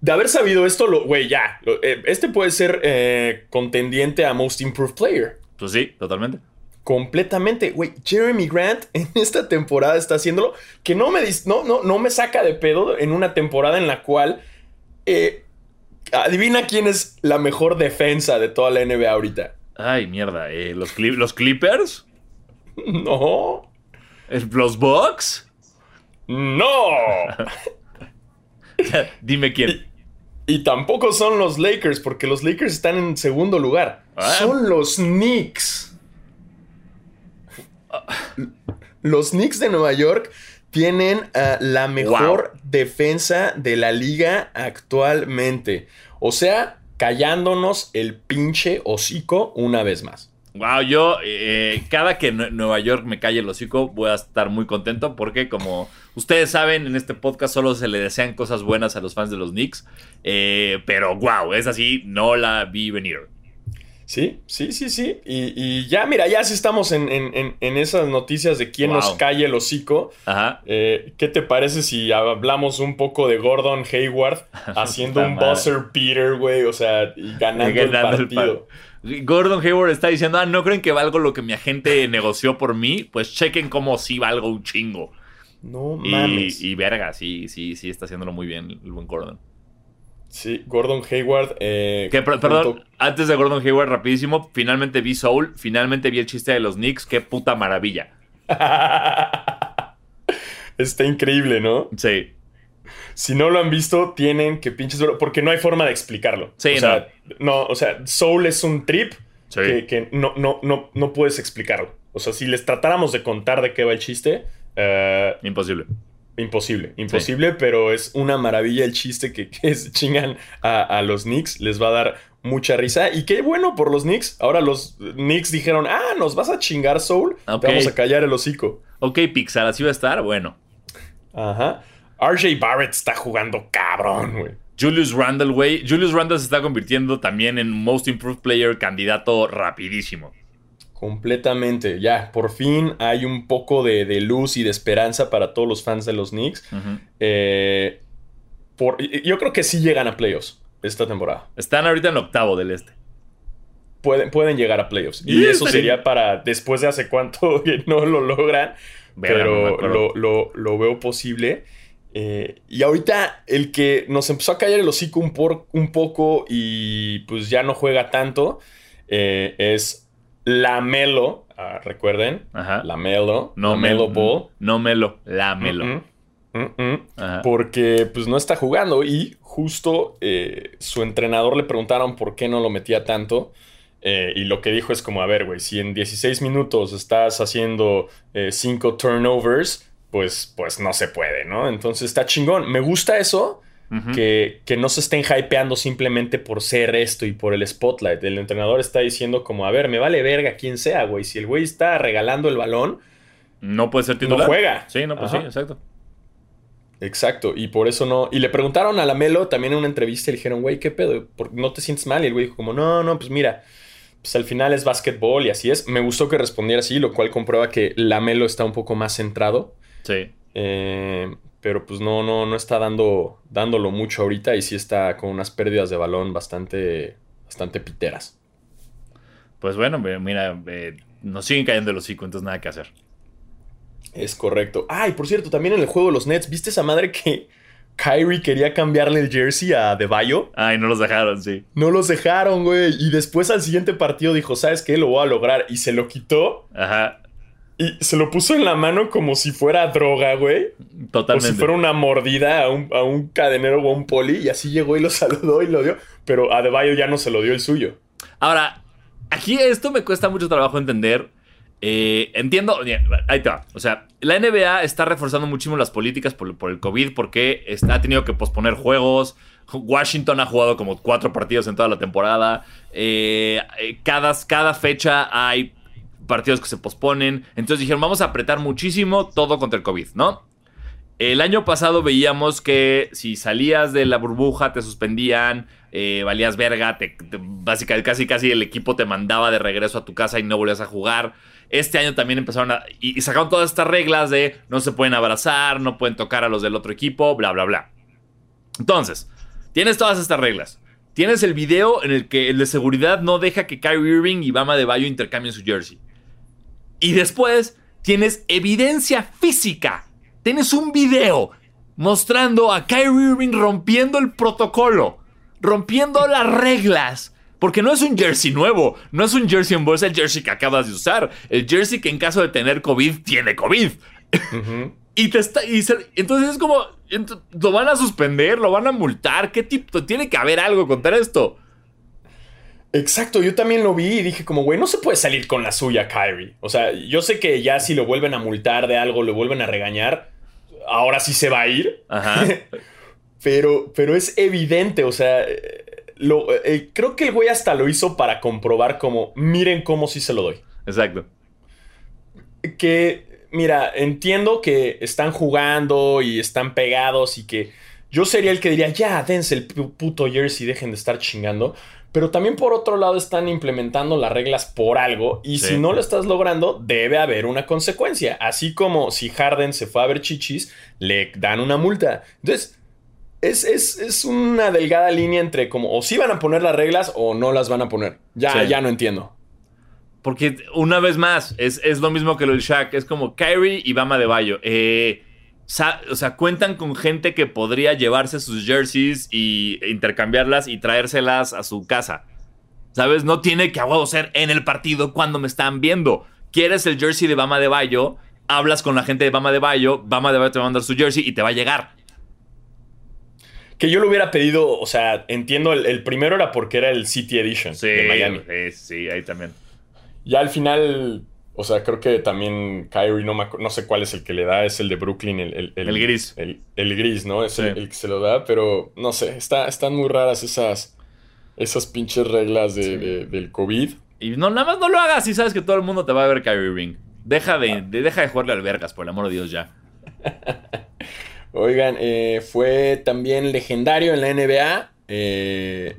De haber sabido esto, güey, ya. lo- eh, este puede ser eh, contendiente a Most Improved Player. Pues sí, totalmente. Completamente, güey. Jeremy Grant en esta temporada está haciéndolo que no me, dis- no, no, no me saca de pedo en una temporada en la cual. eh, adivina quién es la mejor defensa de toda la NBA ahorita. Ay, mierda. ¿los, Clip- ¿Los Clippers? No. ¿Los Bucks? No. Dime quién. Y tampoco son los Lakers, porque los Lakers están en segundo lugar. Ah. Son los Knicks. Los Knicks de Nueva York tienen ah, la mejor defensa de la liga actualmente. O sea, callándonos el pinche hocico una vez más. Wow, yo eh, cada que Nue- Nueva York me calle el hocico voy a estar muy contento porque como ustedes saben en este podcast solo se le desean cosas buenas a los fans de los Knicks, eh, pero wow, es así, no la vi venir. Sí, sí, sí, sí. Y, y ya, mira, ya sí estamos en, en- en- en esas noticias de quién nos calle el hocico. Ajá. Eh, ¿Qué te parece si hablamos un poco de Gordon Hayward haciendo un madre. buzzer beater, güey? O sea, y ganando, Ganando el el partido. Gordon Hayward está diciendo, ah, ¿no creen que valgo lo que mi agente negoció por mí? Pues chequen cómo sí valgo un chingo. no mames. Y, verga, sí, sí, sí está haciéndolo muy bien el buen Gordon. Sí, Gordon Hayward. eh, Que, per- perdón, antes de Gordon Hayward, rapidísimo, finalmente vi Soul, finalmente vi el chiste de los Knicks, qué puta maravilla. Está increíble, ¿no? Sí, Si no lo han visto, tienen que pinches verlo, porque no hay forma de explicarlo. Sí, o sea, no. o sea, Soul es un trip sí. que, que no, no, no, no puedes explicarlo. O sea, si les tratáramos de contar de qué va el chiste, eh, Imposible. Imposible, imposible, pero es una maravilla el chiste que, que se chingan a, a los Knicks. Les va a dar mucha risa. Y qué bueno por los Knicks. Ahora los Knicks dijeron, ah, nos vas a chingar Soul. Ok. Te vamos a callar el hocico. Ok, Pixar, así va a estar, bueno. Ajá. RJ Barrett está jugando cabrón, güey. Julius Randle, güey. Julius Randle se está convirtiendo también en Most Improved Player candidato rapidísimo. Completamente. Ya, por fin hay un poco de, de luz y de esperanza para todos los fans de los Knicks. Eh, por, yo creo que sí llegan a playoffs esta temporada. Están ahorita en octavo del este. Pueden, pueden llegar a playoffs. Y eso sería para después de hace cuánto que no lo logran. Pero lo, lo- lo veo posible. Eh, y ahorita el que nos empezó a callar el hocico un, por- un poco y pues ya no juega tanto eh, es la Melo, ah, recuerden, Ajá. la Melo, No la Melo Melo. Ball. No Melo, la Melo. Mm, mm, mm, porque pues no está jugando y justo eh, su entrenador le preguntaron por qué no lo metía tanto eh, y lo que dijo es como, a ver, güey, si en 16 minutos estás haciendo 5 turnovers, pues, pues no se puede, ¿no? Entonces está chingón. Me gusta eso, que, que no se estén hypeando simplemente por ser esto y por el spotlight. El entrenador está diciendo como, a ver, me vale verga quien sea, güey. Si el güey está regalando el balón, No puede ser titular. no juega. Sí, no, pues Ajá. sí, exacto. Exacto, y por eso no. Y le preguntaron a la Melo también en una entrevista y le dijeron, güey, ¿qué pedo? ¿Por qué no te sientes mal? Y el güey dijo, como, no, no, pues mira, pues al final es básquetbol y así es. Me gustó que respondiera así, lo cual comprueba que la Melo está un poco más centrado. Sí. eh, pero pues no, no, no está dando, dándolo mucho ahorita y sí está con unas pérdidas de balón bastante, bastante piteras. Pues bueno, mira, eh, nos siguen cayendo los hocico, entonces nada que hacer. Es correcto. Ah, y por cierto, también en el juego de los Nets, ¿viste esa madre que Kyrie quería cambiarle el jersey a De Bayo? Ay, no los dejaron, sí. No los dejaron, güey. Y después al siguiente partido dijo, ¿sabes qué? Lo voy a lograr. Y se lo quitó Ajá, y se lo puso en la mano como si fuera droga, güey. Como totalmente. si fuera una mordida a un, a un cadenero o a un poli. Y así llegó y lo saludó y lo dio. Pero a Debayo ya no se lo dio el suyo. Ahora, aquí esto me cuesta mucho trabajo entender. Eh, entiendo, ahí te va. O sea, la NBA está reforzando muchísimo las políticas por, por el COVID porque está, ha tenido que posponer juegos. Washington ha jugado como cuatro partidos en toda la temporada. Eh, eh, cada, cada fecha hay partidos que se posponen. Entonces dijeron, vamos a apretar muchísimo todo contra el COVID, ¿no? El año pasado veíamos que si salías de la burbuja te suspendían, eh, valías verga, te, casi casi el equipo te mandaba de regreso a tu casa y no volvías a jugar. Este año también empezaron a... Y, y sacaron todas estas reglas de no se pueden abrazar, no pueden tocar a los del otro equipo, bla, bla, bla. Entonces, tienes todas estas reglas. Tienes el video en el que el de seguridad no deja que Kyrie Irving y Bama de Bayo intercambien su jersey. Y después tienes evidencia física. Tienes un video mostrando a Kyrie Irving rompiendo el protocolo, rompiendo las reglas. Porque no es un jersey nuevo, no es un jersey en bolsa, el jersey que acabas de usar. El jersey que en caso de tener COVID tiene COVID. Y te está. y se- entonces es como. Lo van a suspender, lo van a multar. ¿Qué tipo? Tiene que haber algo contra esto. Exacto, yo también lo vi y dije como, güey, no se puede salir con la suya Kyrie. O sea, yo sé que ya si lo vuelven a multar de algo, lo vuelven a regañar, ahora sí se va a ir. Ajá. Pero, pero es evidente, o sea, lo, eh, creo que el güey hasta lo hizo para comprobar como, miren cómo sí se lo doy. Exacto. Que, mira, entiendo que están jugando y están pegados y que yo sería el que diría, ya, dense el pu- puto jersey, dejen de estar chingando. Pero también por otro lado están implementando las reglas por algo y Sí. si no lo estás logrando, debe haber una consecuencia. Así como si Harden se fue a ver chichis, le dan una multa. Entonces, es, es- es una delgada línea entre como o sí van a poner las reglas o no las van a poner. Ya, Sí. ya no entiendo. Porque una vez más, es, es lo mismo que lo del Shaq. Es como Kyrie y Bama de Bayo. Eh, o sea, cuentan con gente que podría llevarse sus jerseys y intercambiarlas y traérselas a su casa. ¿Sabes? No tiene que a huevo ser en el partido cuando me están viendo. ¿Quieres el jersey de Bama de Bayo? Hablas con la gente de Bama de Bayo. Bama de Bayo te va a mandar su jersey y te va a llegar. Que yo lo hubiera pedido, o sea, entiendo, el, el primero era porque era el City Edition de Miami. sí, sí, ahí también. Ya al final, o sea, creo que también Kyrie, no, me no sé cuál es el que le da, es el de Brooklyn, el, el, El gris. El, el gris, ¿no? Es Sí. el, que se lo da, pero no sé, está, están muy raras esas, esas pinches reglas de, Sí. de- del COVID. Y no, nada más no lo hagas y sabes que todo el mundo te va a ver Kyrie Ring. Deja de, de- deja de jugarle al vergas, por el amor de Dios, ya. Oigan, eh, fue también legendario en la NBA eh,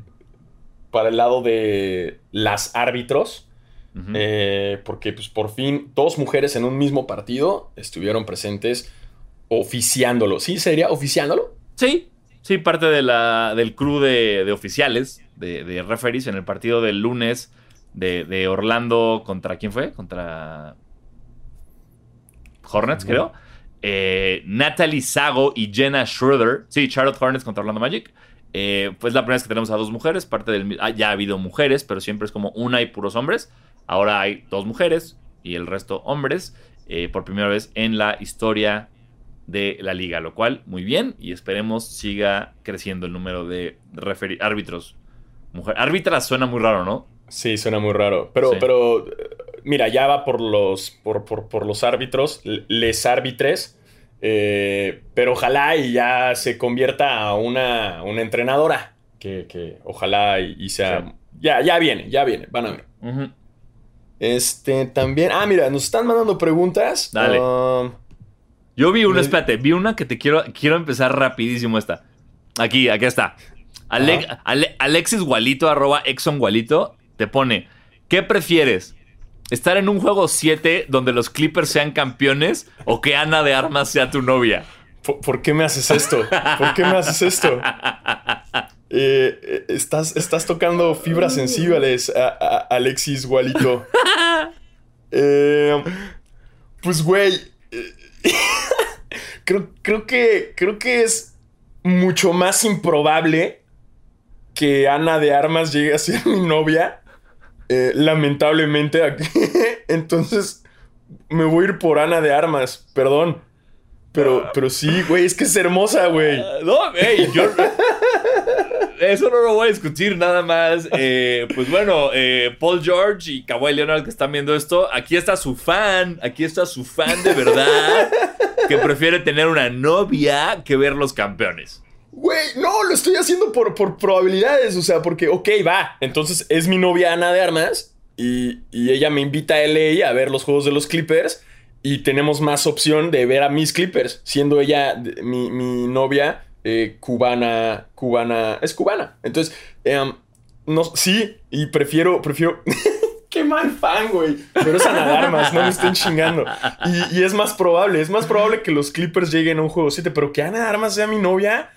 para el lado de las árbitros. Eh, porque pues por fin dos mujeres en un mismo partido estuvieron presentes oficiándolo. ¿Sí sería oficiándolo? Sí, sí, parte de la, del crew de, de oficiales, de, de referees en el partido del lunes de, de Orlando contra quién fue? Contra Hornets, No. creo. Eh, Natalie Sago y Jenna Schroeder. Sí, Charlotte Hornets contra Orlando Magic. Eh, pues la primera vez que tenemos a dos mujeres, parte del... ah, ya ha habido mujeres, pero siempre es como una y puros hombres. Ahora hay dos mujeres y el resto hombres eh, por primera vez en la historia de la liga, lo cual muy bien y esperemos siga creciendo el número de árbitros. Mujer. Árbitras suena muy raro, ¿no? Sí, suena muy raro. Pero, pero mira, ya va por los, por, por, los árbitros, les árbitres. Eh, pero ojalá y ya se convierta a una, una entrenadora. Que, ojalá y, sea. Ya, ya viene, ya viene. Van a ver. Este también. Ah, mira, nos están mandando preguntas. Dale. Um, Yo vi una, espérate, vi una que te quiero, quiero empezar rapidísimo esta. Aquí, aquí está. Alexis Gualito, arroba Exxon Gualito, te pone, ¿qué prefieres? ¿Estar en un juego 7 donde los Clippers sean campeones o que Ana de Armas sea tu novia? ¿Por, qué me haces esto? ¿Por qué me haces esto? Eh, eh, estás, estás tocando fibras sensibles, Alexis Gualito. Eh, pues, güey. creo, creo, que, creo que es mucho más improbable que Ana de Armas llegue a ser mi novia eh, lamentablemente aquí. Entonces me voy a ir por Ana de Armas, perdón. Pero, ah. pero sí, güey, es que es hermosa, güey. Ah, no, hey, yo... Eso no lo voy a discutir nada más. Eh, pues bueno, eh, Paul George y Kawhi Leonard que están viendo esto, aquí está su fan, aquí está su fan de verdad, que prefiere tener una novia que ver los campeones. Güey, no, lo estoy haciendo por, por probabilidades. O sea, porque, ok, va. Entonces es mi novia Ana de Armas. Y, ella me invita a LA a ver los juegos de los Clippers. Y tenemos más opción de ver a mis Clippers. Siendo ella mi, novia eh, cubana. Cubana. Es cubana. Entonces, em, no, sí. Y prefiero. Prefiero. Qué mal fan, güey. Pero es Ana de Armas, no me estén chingando. Y, y, es más probable, es más probable que los Clippers lleguen a un juego 7, pero que Ana Armas sea mi novia.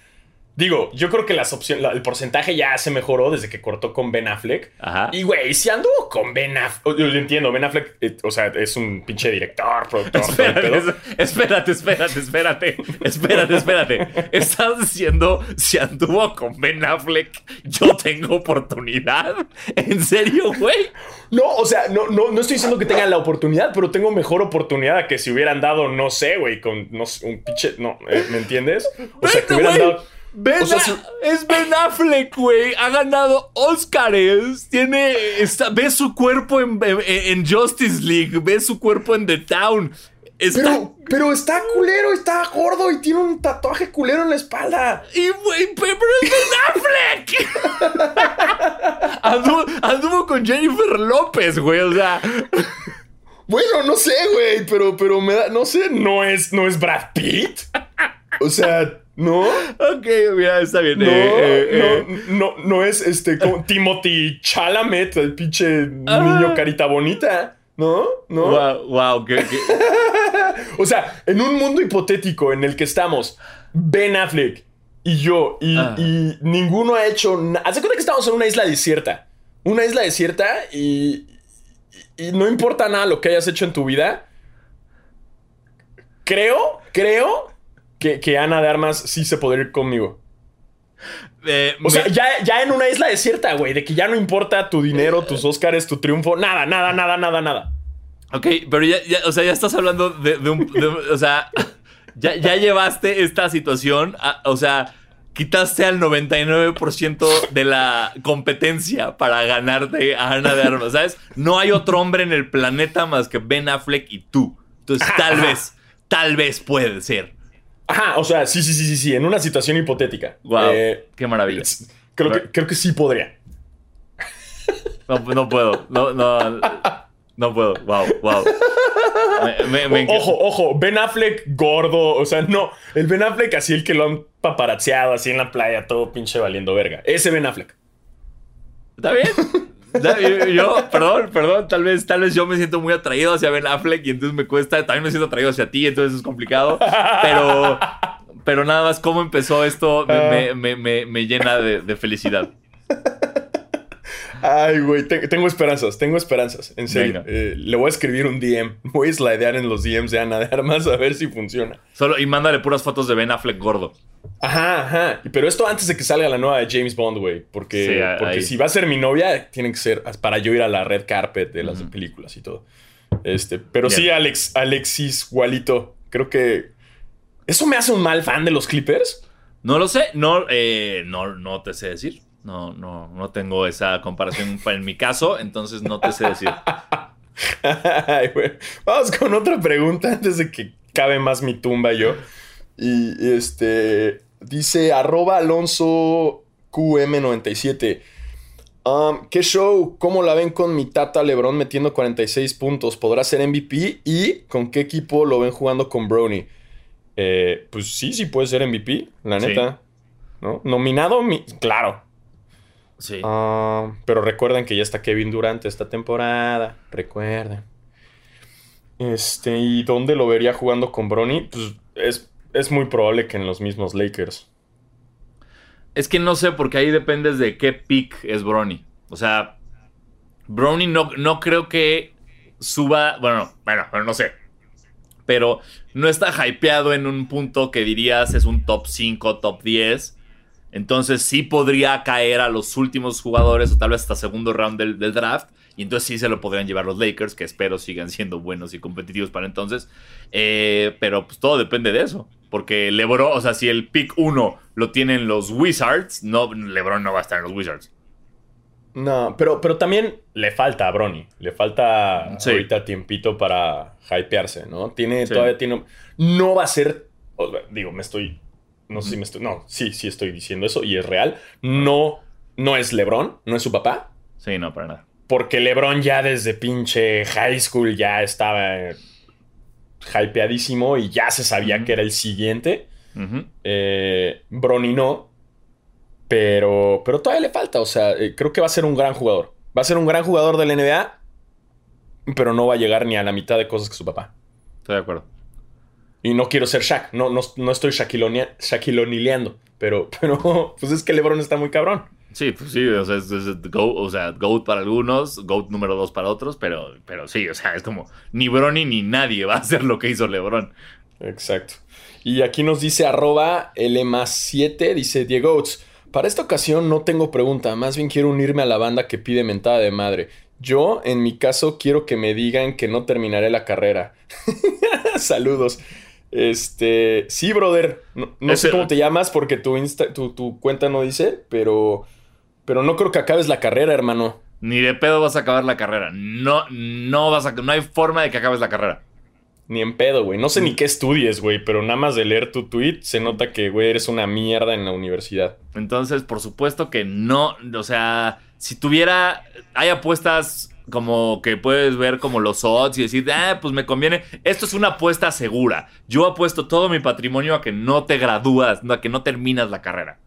Digo, yo creo que las opciones, el porcentaje ya se mejoró desde que cortó con Ben Affleck. Ajá. Y güey, si anduvo con Ben Affleck, yo lo entiendo, Ben Affleck, eh, o sea, es un pinche director, productor. Espérate, espérate, espérate, espérate, espérate, espérate. Estás diciendo si anduvo con Ben Affleck, yo tengo oportunidad. ¿En serio, güey? No, o sea, no, no, no estoy diciendo que tengan la oportunidad, pero tengo mejor oportunidad que si hubieran dado, no sé, güey, con no, un pinche, no, eh, ¿me entiendes? O sea, que hubieran dado es Ben Affleck, güey. Ha ganado Oscars. Tiene. ve su cuerpo en, en, Justice League. Ve su cuerpo en The Town. Pero, pero está culero, está gordo y tiene un tatuaje culero en la espalda. Y, güey, pero es Ben Affleck. anduvo, con Jennifer López, güey. O sea. Bueno, no sé, güey, pero, pero me da. No sé, no es, no es Brad Pitt. O sea. ¿No? Ok, mira, está bien. No, eh, eh, eh. no, no, es este como Timothy Chalamet, el pinche ah. niño carita bonita. ¿No? ¿No? Wow, wow qué, o sea, en un mundo hipotético en el que estamos, Ben Affleck y yo, y, ah. ninguno ha hecho nada. Haz cuenta que estamos en una isla desierta. Una isla desierta y, y no importa nada lo que hayas hecho en tu vida. Creo, creo que, Ana de Armas sí se podría ir conmigo. Eh, o sea, ya, en una isla desierta, güey, de que ya no importa tu dinero, tus Oscars, tu triunfo, nada, nada, nada, nada, nada. Ok, pero ya, o sea, ya estás hablando de, un. o sea, ya, llevaste esta situación, o sea, quitaste al 99% de la competencia para ganarte a Ana de Armas, ¿sabes? No hay otro hombre en el planeta más que Ben Affleck y tú. Entonces, tal vez, tal vez puede ser. Ajá, o sea, sí, sí, sí, sí, sí, en una situación hipotética. Wow, eh, qué maravilla. Creo que, creo que sí podría. No, no puedo, no, no, no puedo, wow, wow. ojo, ojo, Ben Affleck gordo, o sea, no, el Ben Affleck así el que lo han paparazziado así en la playa, todo pinche valiendo verga. Ese Ben Affleck. ¿Está bien? Yo, perdón, perdón, tal vez, tal vez yo me siento muy atraído hacia Ben Affleck y entonces me cuesta, también me siento atraído hacia ti, entonces es complicado, pero, pero nada más cómo empezó esto me, ah. llena de, felicidad. Ay, güey, te- tengo esperanzas, tengo esperanzas. En serio. Eh, le voy a escribir un DM. Voy a slidear en los DMs de Ana de Armas a ver si funciona. Solo, y mándale puras fotos de Ben Affleck gordo. Ajá, ajá. Pero esto antes de que salga la nueva de James Bond, güey. Porque, Sí, a- porque ahí. si va a ser mi novia, tiene que ser para yo ir a la red carpet de las películas y todo. Este, pero sí. Alex, Alexis Walito. Creo que. ¿Eso me hace un mal fan de los Clippers? No lo sé, no, eh, no, no te sé decir. No, no, no tengo esa comparación en mi caso, entonces no te sé decir. Ay. Vamos con otra pregunta antes de que cabe más mi tumba yo. Y este dice arroba Alonso QM97. Um, ¿Qué show? ¿Cómo la ven con mi tata Lebron metiendo 46 puntos? ¿Podrá ser MVP? ¿Y con qué equipo lo ven jugando con Brony? Eh, pues sí, sí puede ser MVP, la Sí. neta. ¿No? Nominado, mi- claro. Sí. Ah, pero recuerden que ya está Kevin Durant esta temporada. Recuerden. Este, ¿y dónde lo vería jugando con Bronny? Pues es, es muy probable que en los mismos Lakers. Es que no sé, porque ahí dependes de qué pick es Brony. O sea, Brony no, no creo que suba. Bueno, bueno, bueno, no sé. Pero no está hypeado en un punto que dirías es un top 5, top 10. Entonces sí podría caer a los últimos jugadores o tal vez hasta segundo round del, del draft. Y entonces sí se lo podrían llevar los Lakers, que espero sigan siendo buenos y competitivos para entonces. Eh, pero pues todo depende de eso. Porque LeBron, o sea, si el pick 1 lo tienen los Wizards, no, LeBron no va a estar en los Wizards. No, pero, pero también le falta a Bronny. Le falta Sí. ahorita tiempito para hypearse, ¿no? Tiene, Sí. todavía tiene. No va a ser. digo, me estoy. No sé si me estoy. No, sí, sí estoy diciendo eso y es real. No, no es LeBron, no es su papá. Sí, no, para nada. Porque LeBron ya desde pinche high school ya estaba eh, hypeadísimo y ya se sabía que era el siguiente. Eh, Bronny no. Pero, pero todavía le falta. O sea, eh, creo que va a ser un gran jugador. Va a ser un gran jugador del NBA. Pero no va a llegar ni a la mitad de cosas que su papá. Estoy de acuerdo. Y no quiero ser Shaq. No, no, no estoy Shaquilonileando. Pero, pero, pues es que LeBron está muy cabrón. Sí, pues sí, o sea, es, es go- o sea, GOAT para algunos, GOAT número 2 para otros, pero, pero sí, o sea, es como ni Bronny ni nadie va a hacer lo que hizo LeBron. Exacto. Y aquí nos dice arroba L7, dice Diego Oates, Para esta ocasión no tengo pregunta, más bien quiero unirme a la banda que pide mentada de madre. Yo, en mi caso, quiero que me digan que no terminaré la carrera. Saludos. Este, sí, brother. No, no sé cómo te llamas porque tu, Insta- tu, tu cuenta no dice, pero, pero no creo que acabes la carrera, hermano. Ni de pedo vas a acabar la carrera. No, no vas a, no hay forma de que acabes la carrera. Ni en pedo, güey. No sé ni qué estudies, güey, pero nada más de leer tu tweet se nota que, güey, eres una mierda en la universidad. Entonces, por supuesto que no, o sea, si tuviera, hay apuestas como que puedes ver como los odds y decir, ah, pues me conviene. Esto es una apuesta segura. Yo apuesto todo mi patrimonio a que no te gradúas, a que no terminas la carrera.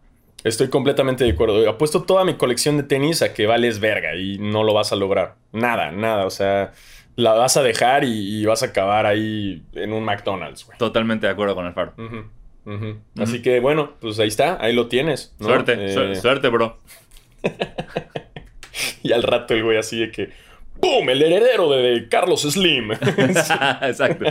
Estoy completamente de acuerdo. Apuesto toda mi colección de tenis a que vales verga y no lo vas a lograr. Nada, nada. O sea, la vas a dejar y, y vas a acabar ahí en un McDonald's, güey. Totalmente de acuerdo con el faro. Ujú, ujú. Así que bueno, pues ahí está, ahí lo tienes. ¿no? Suerte, Eh, su- suerte, bro. Y al rato el güey así de que. ¡Pum! El heredero de, Carlos Slim. Exacto.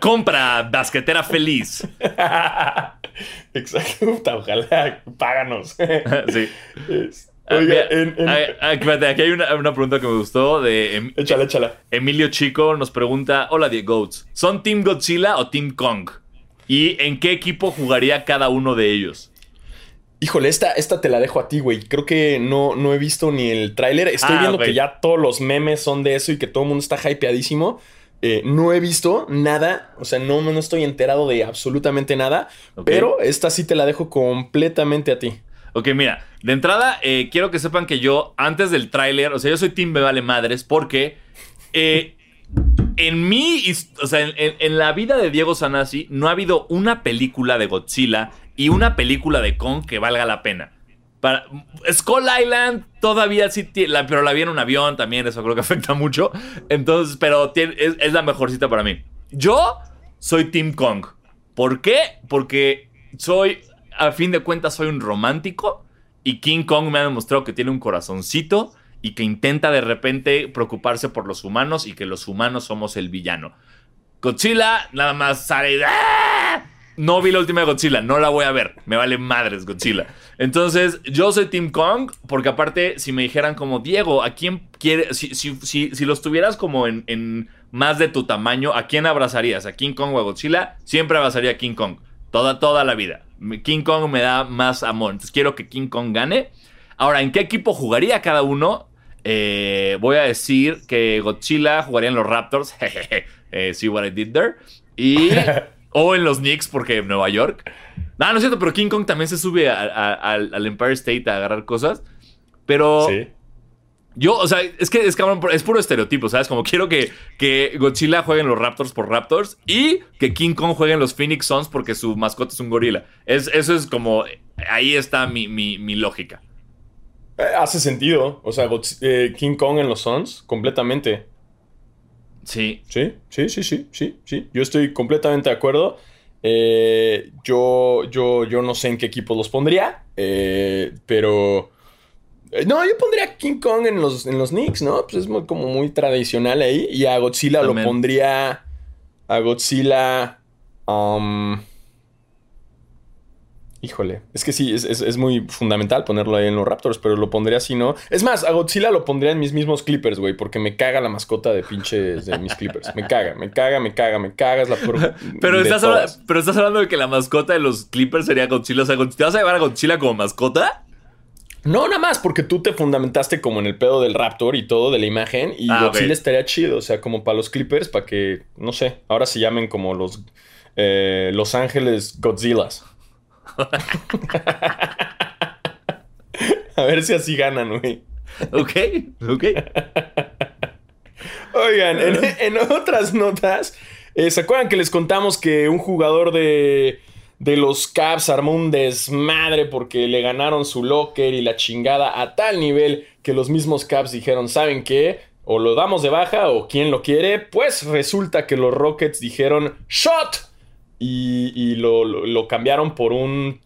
Compra basquetera feliz. Exacto. Ojalá, páganos. sí. Es- Ah, Oiga, mira, en- en- ah, ah, aquí hay una, una pregunta que me gustó de Em- échala, échala. Emilio Chico nos pregunta, hola Diego Goats, ¿son Team Godzilla o Team Kong? ¿Y en qué equipo jugaría cada uno de ellos? Híjole, esta, esta te la dejo a ti, güey. Creo que no, no he visto ni el tráiler. Estoy Ah, viendo que ya todos los memes son de eso y que todo el mundo está hypeadísimo. Eh, no he visto nada, o sea, no, no estoy enterado de absolutamente nada, pero esta sí te la dejo completamente a ti. Ok, mira, de entrada eh, quiero que sepan que yo, antes del tráiler, o sea, yo soy Team Me Vale Madres porque eh, en mi, o sea, en, en- en la vida de Diego Sanasi no ha habido una película de Godzilla y una película de Kong que valga la pena. Para, Skull Island todavía sí tiene, la- pero la vi en un avión también, eso creo que afecta mucho. Entonces, pero es, la mejorcita para mí. Yo soy Team Kong. ¿Por qué? Porque soy, a fin de cuentas, soy un romántico y King Kong me ha demostrado que tiene un corazoncito y que intenta de repente preocuparse por los humanos y que los humanos somos el villano. Godzilla nada más sale. ¡Ah! No vi la última de Godzilla, no la voy a ver. Me vale madres Godzilla. Entonces, yo soy Team Kong, porque aparte, si me dijeran como, Diego, ¿a quién quiere? Si, si, si, los tuvieras como en, más de tu tamaño, ¿a quién abrazarías? ¿A King Kong o a Godzilla? Siempre abrazaría a King Kong. Toda, toda la vida. King Kong me da más amor. Entonces, quiero que King Kong gane. Ahora, ¿en qué equipo jugaría cada uno? Eh, voy a decir que Godzilla jugaría en los Raptors. eh, see what I did there. Y. o en los Knicks, porque en Nueva York. No, no es cierto, pero King Kong también se sube a, a, al Empire State a agarrar cosas. Pero. Sí. Yo, o sea, es que es, cabrón, es puro estereotipo, ¿sabes? Como quiero que, que Godzilla juegue en los Raptors por Raptors y que King Kong juegue en los Phoenix Suns porque su mascota es un gorila. Es, eso es como. Ahí está mi, mi, mi lógica. Eh, hace sentido. O sea, eh, King Kong en los Suns, completamente. Sí. Sí, sí, sí, sí, sí, sí. Yo estoy completamente de acuerdo. Eh, yo, yo, yo no sé en qué equipo los pondría, eh, pero... Eh, no, yo pondría King Kong en los, en los Knicks, ¿no? Pues es muy, como muy tradicional ahí. Y a Godzilla También. lo pondría... A Godzilla... Um, Híjole, es que sí, es, es, es, muy fundamental ponerlo ahí en los Raptors, pero lo pondría así, ¿no? Es más, a Godzilla lo pondría en mis mismos Clippers, güey, porque me caga la mascota de pinches de mis Clippers. Me caga, me caga, me caga, me caga, es la pero, estás hablando, pero estás hablando de que la mascota de los Clippers sería Godzilla. O sea, ¿te vas a llevar a Godzilla como mascota? No, nada más, porque tú te fundamentaste como en el pedo del Raptor y todo de la imagen. Y ah, Godzilla okay. estaría chido, o sea, como para los Clippers, para que, no sé, ahora se llamen como los eh, Los Ángeles Godzillas. A ver si así ganan, güey. Ok, ok. Oigan, en, en otras notas, eh, ¿se acuerdan que les contamos que un jugador de, de los Caps armó un desmadre porque le ganaron su locker y la chingada a tal nivel que los mismos Caps dijeron, ¿saben qué? O lo damos de baja o quién lo quiere. Pues resulta que los Rockets dijeron, ¡Shot! Y, y lo, lo, lo, cambiaron por un,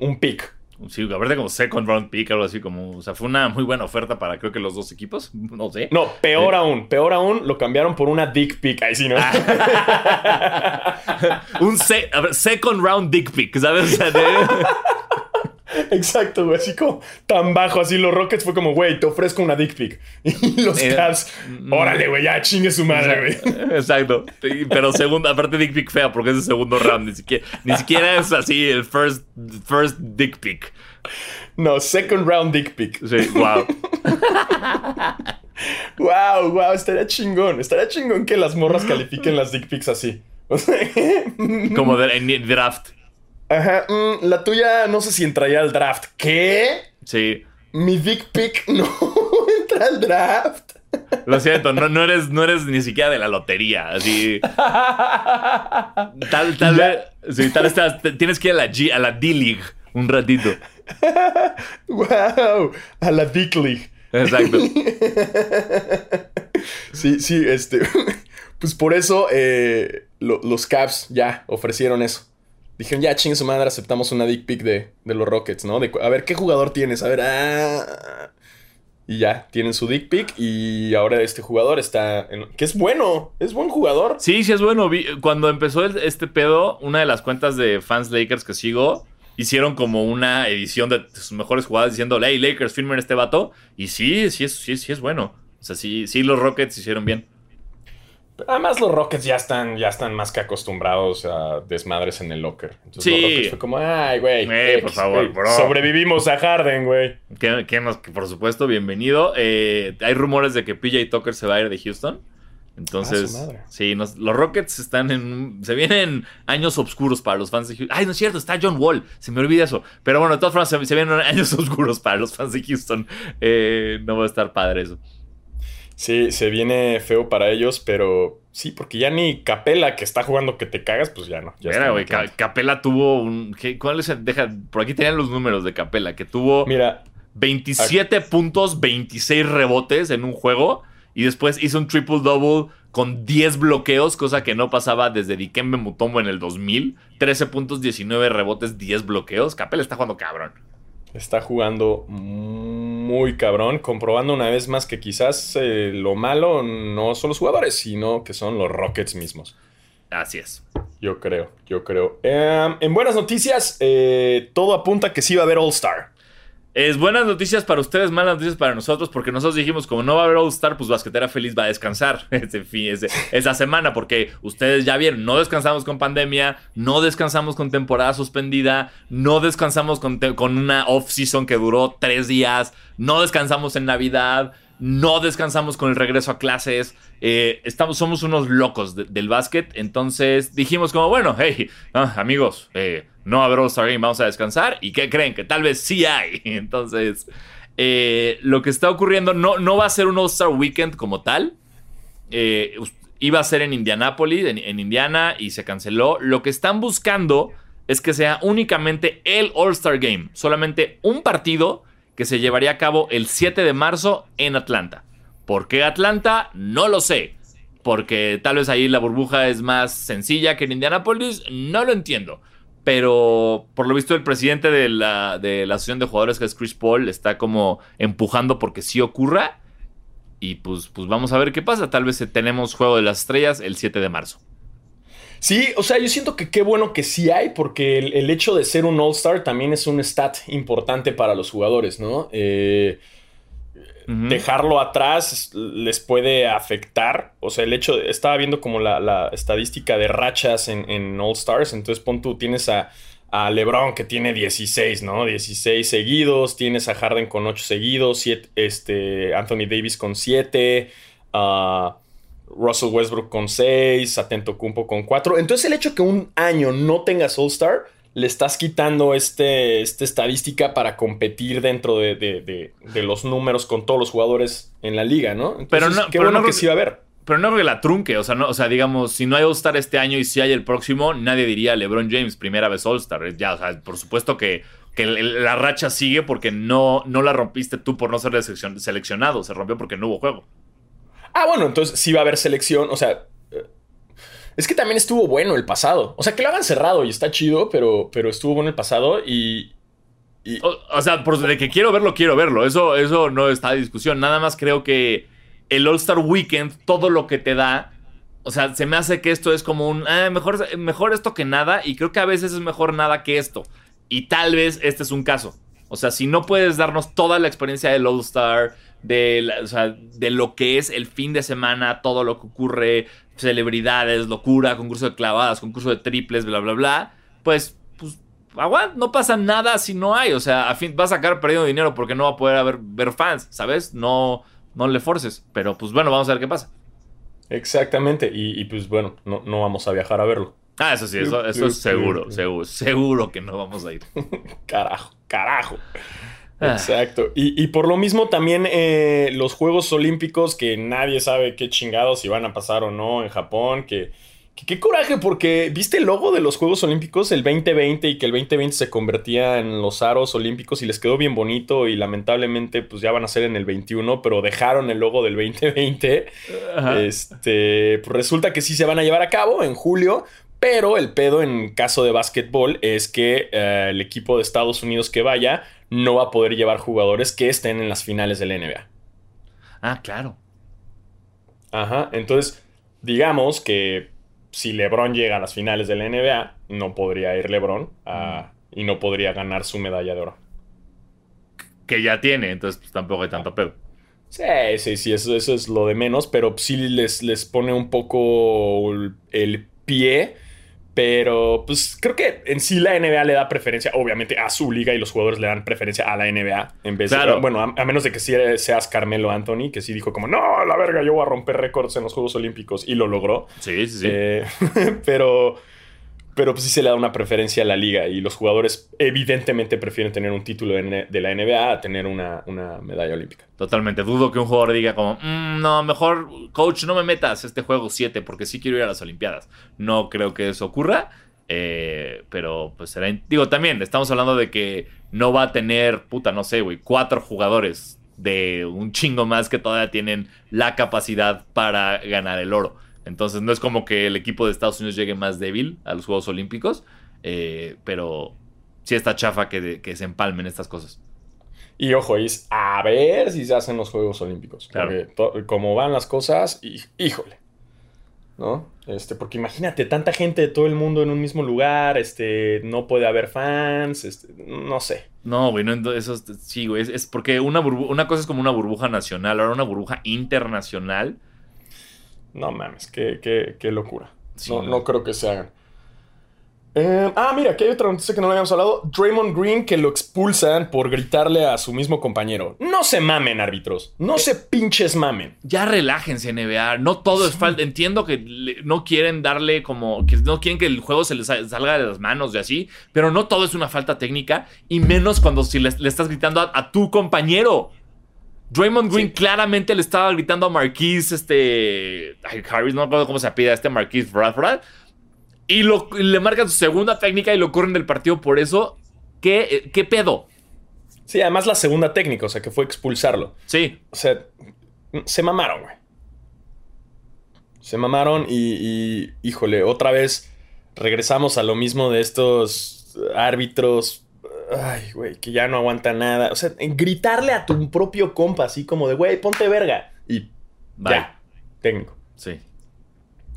un pick. Sí, aparte como second round pick, algo así como. O sea, fue una muy buena oferta para creo que los dos equipos. No sé. No, peor eh. aún, peor aún, lo cambiaron por una dick pick. Ahí sí, ¿no? un se ver, second round dick pick, ¿sabes? O sea, de... Exacto, güey. Así como tan bajo, así los Rockets fue como, güey, te ofrezco una dick pic. Y los eh, Cavs, órale, güey, ya chingue su madre, güey. Exacto. Pero segundo, aparte dick pic fea, porque es el segundo round. Ni siquiera, ni siquiera es así el first, first dick pic. No, second round dick pic. Sí, wow. wow, wow, estaría chingón. Estaría chingón que las morras califiquen las dick pics así. como de, en draft. Ajá, mm, la tuya no sé si entraría al draft. ¿Qué? Sí. Mi dick pic no entra al draft. Lo siento, no, no, eres, no eres ni siquiera de la lotería. Así. tal, tal vez. Sí, tal vez tienes que ir a la, G, a la D-League un ratito. ¡Wow! A la Dick League. Exacto. sí, sí, este. Pues por eso eh, lo, los Caps ya ofrecieron eso. Dijeron, ya chingue su madre, aceptamos una dick pic de, de los Rockets, ¿no? De, a ver, ¿qué jugador tienes? A ver, ah. Y ya, tienen su dick pic y ahora este jugador está... En, que es bueno, es buen jugador. Sí, sí es bueno. Cuando empezó este pedo, una de las cuentas de fans Lakers que sigo, hicieron como una edición de sus mejores jugadas diciendo, hey, Lakers, firmen este vato. Y sí, sí sí, sí es bueno. O sea, sí, sí los Rockets hicieron bien. Además, los Rockets ya están, ya están más que acostumbrados a desmadres en el locker. Entonces, sí. los Rockets fue como, ay, güey. Por favor, bro. Sobrevivimos a Harden, güey. Que, que, por supuesto, bienvenido. Eh, hay rumores de que PJ Tucker se va a ir de Houston. Entonces, ah, sí, nos, los Rockets están en. Se vienen años oscuros para los fans de Houston. Ay, no es cierto, está John Wall. Se me olvida eso. Pero bueno, de todas formas, se, se vienen años oscuros para los fans de Houston. Eh, no va a estar padre eso. Sí, se viene feo para ellos, pero sí, porque ya ni Capela, que está jugando que te cagas, pues ya no. Ya Mira, güey, Capela tuvo un. ¿qué, ¿Cuál es el? Deja, por aquí tenían los números de Capela, que tuvo. Mira. 27 aquí. puntos, 26 rebotes en un juego. Y después hizo un triple double con 10 bloqueos, cosa que no pasaba desde Dikembe Mutombo en el 2000. 13 puntos, 19 rebotes, 10 bloqueos. Capela está jugando cabrón. Está jugando. Mmm muy cabrón, comprobando una vez más que quizás eh, lo malo no son los jugadores, sino que son los Rockets mismos. Así es. Yo creo, yo creo. Em, en buenas noticias, eh, todo apunta que sí va a haber All Star. Es buenas noticias para ustedes, malas noticias para nosotros, porque nosotros dijimos, como no va a haber All Star, pues Basquetera Feliz va a descansar. Fin, esa semana, porque ustedes ya vieron, no descansamos con pandemia, no descansamos con temporada suspendida, no descansamos con, con una off-season que duró tres días, no descansamos en Navidad, no descansamos con el regreso a clases, eh, estamos, somos unos locos del básquet, entonces dijimos como, bueno, hey, ah, amigos, eh, no habrá All-Star Game, vamos a descansar, ¿y qué creen? Que tal vez sí hay, entonces, eh, lo que está ocurriendo no, no va a ser un All-Star Weekend como tal, iba a ser en Indianápolis, en Indiana, y se canceló, lo que están buscando es que sea únicamente el All-Star Game, solamente un partido, que se llevaría a cabo el 7 de marzo en Atlanta. ¿Por qué Atlanta? No lo sé. Porque tal vez ahí la burbuja es más sencilla que en Indianapolis. No lo entiendo. Pero por lo visto el presidente de la, de la asociación de jugadores, que es Chris Paul, está como empujando porque sí ocurra. Y pues, pues vamos a ver qué pasa. Tal vez tenemos Juego de las Estrellas el 7 de marzo. Sí, o sea, yo siento que qué bueno que sí hay, porque el, hecho de ser un All-Star también es un stat importante para los jugadores, ¿no? Eh, dejarlo atrás les puede afectar. O sea, el hecho. Estaba viendo como la, estadística de rachas en, All-Stars. Entonces, pon tú, tienes a, LeBron que tiene 16, ¿no? 16 seguidos. Tienes a Harden con 8 seguidos. este, Anthony Davis con 7. Uh, Russell Westbrook con 6, Atento Cumpo con 4. Entonces el hecho que un año no tengas All-Star, le estás quitando este, esta estadística para competir dentro de, los números con todos los jugadores en la liga, ¿no? pero no, qué bueno que, sí va a haber. Pero no que la trunque, o sea, no, o sea, digamos, si no hay All-Star este año y si hay el próximo, nadie diría LeBron James, primera vez All-Star. Ya, o sea, por supuesto que, que la racha sigue porque no, no la rompiste tú por no ser seleccionado, se rompió porque no hubo juego. Ah, bueno, entonces sí va a haber selección. O sea, es que también estuvo bueno el pasado. O sea, que lo hagan cerrado y está chido, pero, pero estuvo bueno el pasado y. O, sea, por de que quiero verlo, quiero verlo. Eso, eso no está en discusión. Nada más creo que el All-Star Weekend, todo lo que te da. O sea, se me hace que esto es como un. Ah, mejor, mejor esto que nada. Y creo que a veces es mejor nada que esto. Y tal vez este es un caso. O sea, si no puedes darnos toda la experiencia del All-Star de, de lo que es el fin de semana, todo lo que ocurre, celebridades, locura, concurso de clavadas, concurso de triples, bla, bla, bla, pues, pues, aguanta, no pasa nada si no hay, o sea, a fin, va a sacar perdiendo dinero porque no va a poder haber, ver fans, ¿sabes? No, no le forces, pero pues bueno, vamos a ver qué pasa. Exactamente, y, pues bueno, no, no, vamos a viajar a verlo. Ah, eso sí, eso, eso es seguro, seguro, seguro que no vamos a ir. carajo, carajo. Ah. Exacto. Y, por lo mismo también eh, los Juegos Olímpicos, que nadie sabe qué chingados si van a pasar o no en Japón, que, qué coraje, porque viste el logo de los Juegos Olímpicos el 2020 y que el 2020 se convertía en los aros olímpicos y les quedó bien bonito y lamentablemente pues ya van a ser en el 21, pero dejaron el logo del 2020. Este, pues resulta que sí se van a llevar a cabo en julio, pero el pedo en caso de básquetbol es que eh, el equipo de Estados Unidos que vaya no va a poder llevar jugadores que estén en las finales de la NBA. Ah, claro. Ajá, entonces digamos que si LeBron llega a las finales de la NBA, no podría ir LeBron y no podría ganar su medalla de oro. Que ya tiene, entonces pues, tampoco hay tanto pedo. Sí, sí, sí, eso, eso es lo de menos, pero sí les, les pone un poco el pie pero pues creo que en sí la NBA le da preferencia, obviamente, a su liga y los jugadores le dan preferencia a la NBA en vez de. Bueno, a, menos de que seas Carmelo Anthony, que sí dijo como, no, la verga, yo voy a romper récords en los Juegos Olímpicos y lo logró. Sí, sí, sí. Eh, pero pero pues sí se le da una preferencia a la liga y los jugadores evidentemente prefieren tener un título de la NBA a tener una, medalla olímpica. Totalmente, dudo que un jugador diga como, mm, no, mejor coach no me metas este juego 7 porque sí quiero ir a las Olimpiadas. No creo que eso ocurra, eh, pero pues será, digo también, estamos hablando de que no va a tener, puta, no sé, güey, cuatro jugadores de un chingo más que todavía tienen la capacidad para ganar el oro. Entonces no es como que el equipo de Estados Unidos llegue más débil a los Juegos Olímpicos, eh, pero sí está chafa que, que se empalmen estas cosas. Y ojo, es a ver si se hacen los Juegos Olímpicos. Claro. Porque como van las cosas, y, híjole. ¿No? Este, porque imagínate, tanta gente de todo el mundo en un mismo lugar, este, no puede haber fans, este, no sé. No, güey, no, eso es- sí, güey, es, es porque una, burbu- una cosa es como una burbuja nacional, ahora una burbuja internacional. No mames, qué, qué, qué locura. Sí, no, no. creo que se hagan. Eh, ah, mira, aquí hay otra noticia que no habíamos hablado. Draymond Green que lo expulsan por gritarle a su mismo compañero. No se mamen, árbitros. No se pinches mamen. Ya relájense, NBA. No todo es falta. Entiendo que le- no quieren darle como. que no quieren que el juego se les sa- salga de las manos y así. Pero no todo es una falta técnica. Y menos cuando si le, le estás gritando a, a tu compañero. Draymond Green Sí. claramente le estaba gritando a Marquise, este. ay, Harris, no me acuerdo cómo se apida este Marquise Bradford. Y, lo, y le marcan su segunda técnica y lo corren del partido por eso. ¿Qué, qué pedo? Sí, además la segunda técnica, o sea, que fue expulsarlo. Sí. O sea, se mamaron, güey. Se mamaron y, y, híjole, otra vez regresamos a lo mismo de estos árbitros. Ay, güey, que ya no aguanta nada. O sea, gritarle a tu propio compa, así como de, güey, ponte verga. Y Bye. ya, técnico. Sí.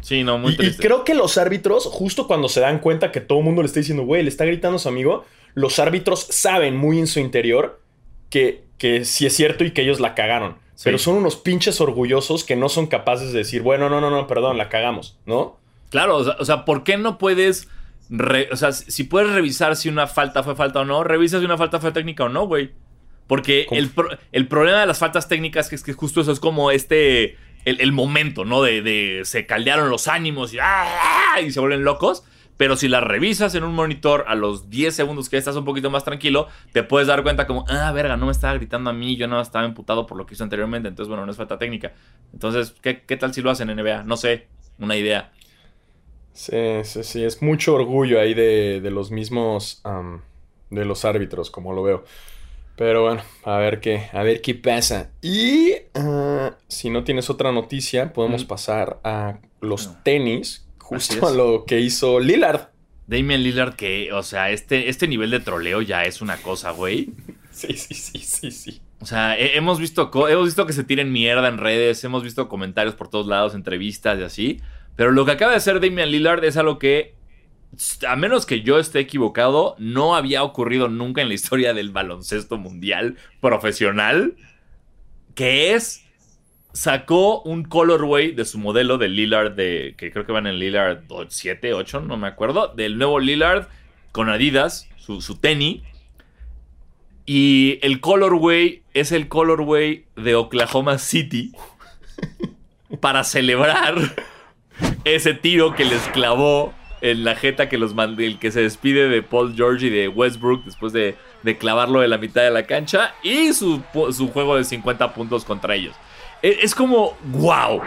Sí, no, muy Y, y triste. creo que los árbitros, justo cuando se dan cuenta que todo el mundo le está diciendo, güey, le está gritando a su amigo, los árbitros saben muy en su interior que, que sí es cierto y que ellos la cagaron. Sí. Pero son unos pinches orgullosos que no son capaces de decir, bueno, no, no, no, perdón, la cagamos, ¿no? Claro, o sea, ¿por qué no puedes... re- o sea, si puedes revisar si una falta fue falta o no, revisa si una falta fue técnica o no, güey. Porque el, pro- el problema de las faltas técnicas es que justo eso es como este... El, el momento, ¿no? De, de se caldearon los ánimos y, ¡ah! y se vuelven locos. Pero si las revisas en un monitor a los 10 segundos que estás un poquito más tranquilo, te puedes dar cuenta como, ah, verga, no me estaba gritando a mí, yo no estaba emputado por lo que hizo anteriormente, entonces, bueno, no es falta técnica. Entonces, ¿qué, qué tal si lo hacen en NBA? No sé, una idea. Sí, sí, sí, es mucho orgullo ahí de, de los mismos, de los árbitros, como lo veo. Pero bueno, a ver qué, a ver qué pasa. Y ah, si no tienes otra noticia, podemos Mm. pasar a los No. tenis, justo a lo que hizo Lillard. Damian Lillard, que, o sea, este, este nivel de troleo ya es una cosa, güey. Sí, sí, sí, sí, sí. O sea, he- hemos visto, hemos visto que se tiren mierda en redes, hemos visto comentarios por todos lados, entrevistas y así. Pero lo que acaba de hacer Damian Lillard es algo que, a menos que yo esté equivocado, no había ocurrido nunca en la historia del baloncesto mundial profesional. Que es, sacó un colorway de su modelo de Lillard, de, que creo que van en Lillard 7, 8, no me acuerdo, del nuevo Lillard con Adidas, su, su tenis. Y el colorway es el colorway de Oklahoma City para celebrar ese tiro que les clavó en la jeta que los mand- el que se despide de Paul George y de Westbrook después de, de clavarlo de la mitad de la cancha y su, su juego de 50 puntos contra ellos. E- Es como, wow,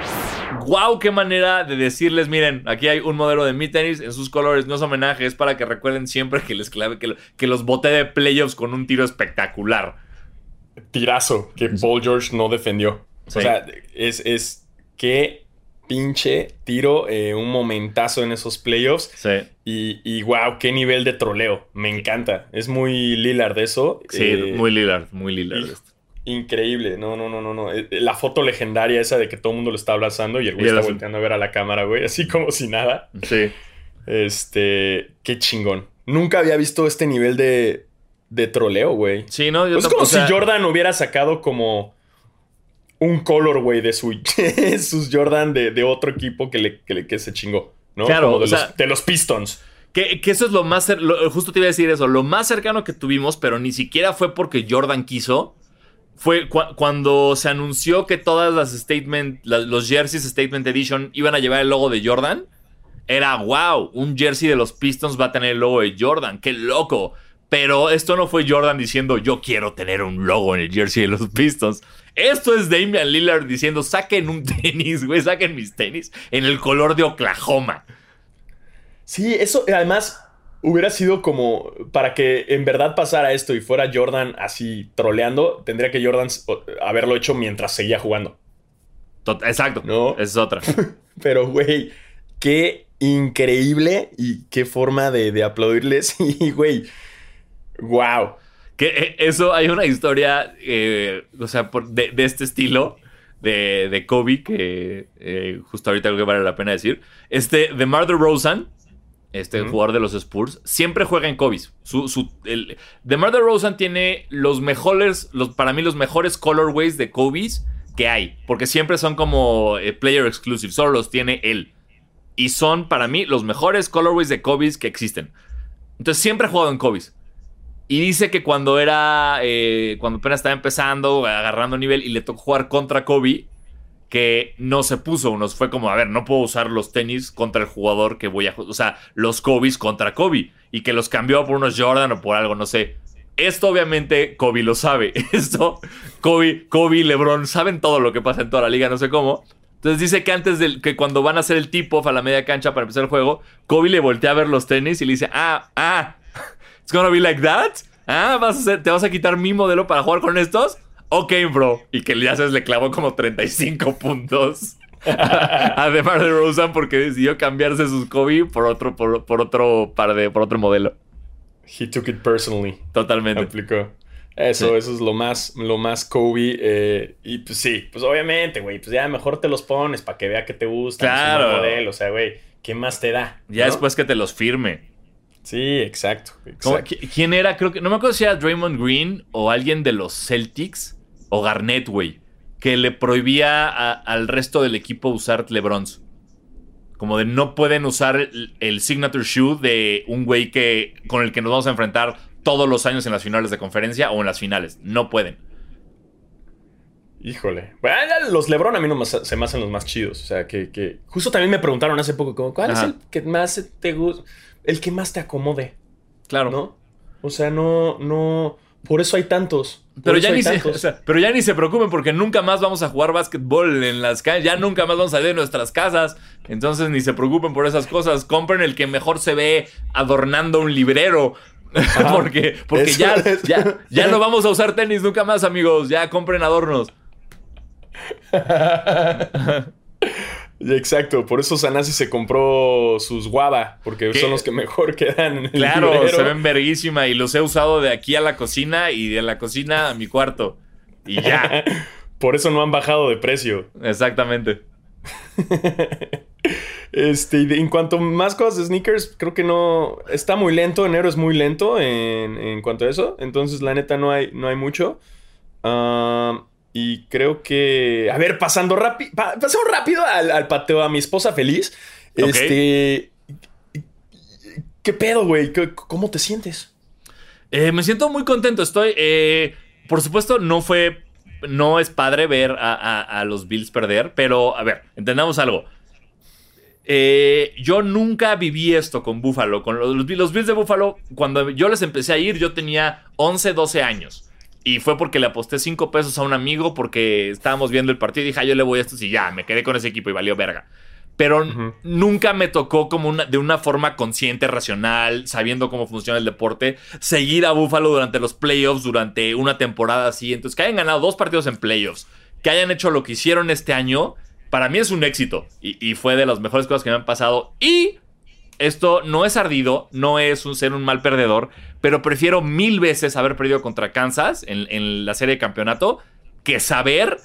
wow, qué manera de decirles, miren, aquí hay un modelo de mi tenis en sus colores, no es homenaje, es para que recuerden siempre que les clave, que, que los boté de playoffs con un tiro espectacular. Tirazo que Paul George no defendió. Sí. O sea, es, es qué pinche tiro, eh, un momentazo en esos playoffs. Sí. Y, y wow, qué nivel de troleo. Me encanta. Es muy Lillard eso. Sí, Eh, muy Lillard, muy Lillard. y-. Increíble. No, no, no, no, no. Eh, La foto legendaria esa de que todo el mundo lo está abrazando y el güey Y está volteando a ver a la cámara, güey. Así como si nada. Sí. Este, qué chingón. Nunca había visto este nivel de, de troleo, güey. Sí, no, yo es como o sea, si Jordan hubiera sacado como un color, güey, de su, sus Jordan de, de otro equipo que, le, que, le- que se chingó, ¿no? Claro, Como de, o sea- los, de los Pistons. Que, que eso es lo más. lo- justo te iba a decir eso. Lo más cercano que tuvimos, pero ni siquiera fue porque Jordan quiso. Fue cu- cuando se anunció que todas las statement. los jerseys Statement Edition iban a llevar el logo de Jordan. Era wow, un jersey de los Pistons va a tener el logo de Jordan. ¡Qué loco! Pero esto no fue Jordan diciendo yo quiero tener un logo en el jersey de los Pistons. Esto es Damian Lillard diciendo saquen un tenis, güey, saquen mis tenis en el color de Oklahoma. Sí, eso además hubiera sido como para que en verdad pasara esto y fuera Jordan así troleando, tendría que Jordan haberlo hecho mientras seguía jugando. Exacto. No. Esa es otra. Pero, güey, qué increíble y qué forma de, de aplaudirles. Y, güey, wow. Que eh, eso, hay una historia, eh, o sea, de, de, este estilo de, de Kobe, que eh, justo ahorita creo que vale la pena decir. Este, de Martha Rosen, este jugador de los Spurs, siempre juega en Kobe. Su, su, el, DeMar DeRozan tiene los mejores, los, para mí los mejores colorways de Kobe que hay, porque siempre son como eh, player exclusive, solo los tiene él. Y son para mí los mejores colorways de Kobe que existen. Entonces siempre ha jugado en Kobe. Y dice que cuando era, eh, cuando apenas estaba empezando, agarrando nivel y le tocó jugar contra Kobe, que no se puso unos. Fue como, a ver, no puedo usar los tenis contra el jugador que voy a. O sea, los Kobe's contra Kobe. Y que los cambió por unos Jordan o por algo, no sé. Esto obviamente Kobe lo sabe. Esto, Kobe, Kobe, LeBron saben todo lo que pasa en toda la liga, no sé cómo. Entonces dice que antes de que cuando van a hacer el tip-off a la media cancha para empezar el juego, Kobe le voltea a ver los tenis y le dice, ah, ah, it's gonna be like that. Ah, vas a hacer, te vas a quitar mi modelo para jugar con estos ok, bro. Y que ya le clavó como 35 puntos. Además de Rosen porque decidió cambiarse sus Kobe por otro, por, otro par de, por otro modelo. He took it personally. Totalmente. Aplicó. Eso, eso es lo más, lo más Kobe. Eh, y pues sí, pues obviamente, güey, pues ya mejor te los pones para que vea que te gusta. Claro. Modelo, o sea, güey, ¿qué más te da? Ya después que te los firme. Sí, exacto. ¿Quién era? Creo que no me acuerdo si era Draymond Green o alguien de los Celtics o Garnett, güey, que le prohibía al resto del equipo usar LeBrons. Como de no pueden usar el, signature shoe de un güey que, con el que nos vamos a enfrentar todos los años en las finales de conferencia o en las finales. No pueden. Híjole. Bueno, los LeBron a mí no se me hacen los más chidos. O sea, que, Justo también me preguntaron hace poco, ¿cuál es el que más te gusta? El que más te acomode. Claro. ¿No? O sea, no, no. Por eso hay tantos. Pero ya, ni se, pero ya ni se preocupen porque nunca más vamos a jugar básquetbol en las calles. Ya nunca más vamos a salir de nuestras casas. Entonces ni se preocupen por esas cosas. Compren el que mejor se ve adornando un librero. porque porque ya, ya, ya no vamos a usar tenis nunca más, amigos. Ya compren adornos. Exacto, por eso Sanasi se compró sus guava, porque son los que mejor quedan en el Claro, se ven verguísima y los he usado de aquí a la cocina y de la cocina a mi cuarto. Y ya. por eso no han bajado de precio. Exactamente. este, en cuanto a más cosas de sneakers, creo que no. Está muy lento, enero es muy lento en, cuanto a eso. Entonces, la neta, no hay, no hay mucho. Ah... Y creo que. A ver, pasando rápido. pasamos rápido al, pateo a mi esposa feliz. Este. ¿Qué pedo, güey? ¿Cómo te sientes? Eh, me siento muy contento. Estoy. Eh, por supuesto, no fue. No es padre ver a, los Bills perder, pero a ver, entendamos algo. Eh, yo nunca viví esto con Buffalo. Con los, los Bills de Buffalo, cuando yo les empecé a ir, yo tenía 11, 12 años. Y fue porque le aposté 5 pesos a un amigo porque estábamos viendo el partido y dije, ah, yo le voy a esto y ya, me quedé con ese equipo y valió verga. Pero nunca me tocó como una, de una forma consciente, racional, sabiendo cómo funciona el deporte, seguir a Buffalo durante los playoffs, durante una temporada así. Entonces, que hayan ganado dos partidos en playoffs, que hayan hecho lo que hicieron este año, para mí es un éxito. Y, y fue de las mejores cosas que me han pasado. Y esto no es ardido, no es un ser un mal perdedor, pero prefiero mil veces haber perdido contra Kansas en, la serie de campeonato que saber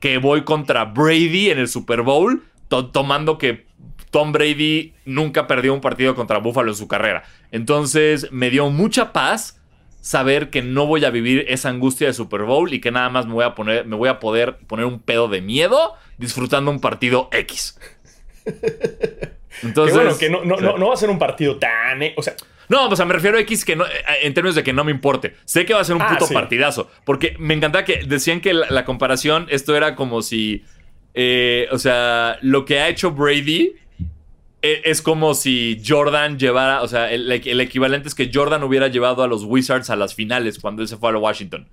que voy contra Brady en el Super Bowl, tomando que Tom Brady nunca perdió un partido contra Buffalo en su carrera. Entonces me dio mucha paz saber que no voy a vivir esa angustia de Super Bowl y que nada más me voy a poner, me voy a poder poner un pedo de miedo disfrutando un partido X. Entonces, bueno, que no, no, va a ser un partido tan. Eh, o sea. No, o sea, me refiero a X que no, eh, en términos de que no me importe. Sé que va a ser un ah, puto partidazo. Porque me encantaba que decían que la, comparación, esto era como si. Eh, o sea, lo que ha hecho Brady es como si Jordan llevara. O sea, el, equivalente es que Jordan hubiera llevado a los Wizards a las finales cuando él se fue a Washington.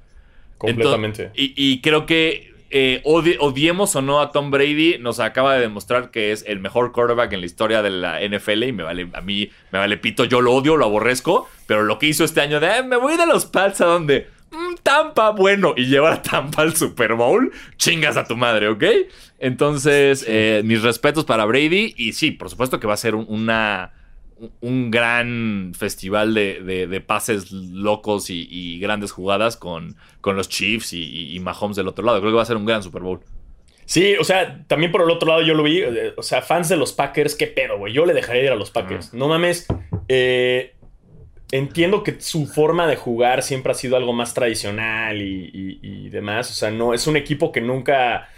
Completamente. y, creo que eh, odiemos o no a Tom Brady, nos acaba de demostrar que es el mejor quarterback en la historia de la NFL y me vale, a mí me vale pito, yo lo odio, lo aborrezco, pero lo que hizo este año de me voy de los Pats a donde mm, Tampa, bueno, y llevar a Tampa al Super Bowl, chingas a tu madre, ¿ok? Entonces, eh, mis respetos para Brady y sí, por supuesto que va a ser una un gran festival de, pases locos y, grandes jugadas con, con los Chiefs y, y, Mahomes del otro lado. Creo que va a ser un gran Super Bowl. Sí, o sea, también por el otro lado yo lo vi. Eh, o sea, fans de los Packers, qué pedo, güey. Yo le dejaría ir a los Packers. No mames. Eh, entiendo que su forma de jugar siempre ha sido algo más tradicional y, demás. O sea, no, es un equipo que nunca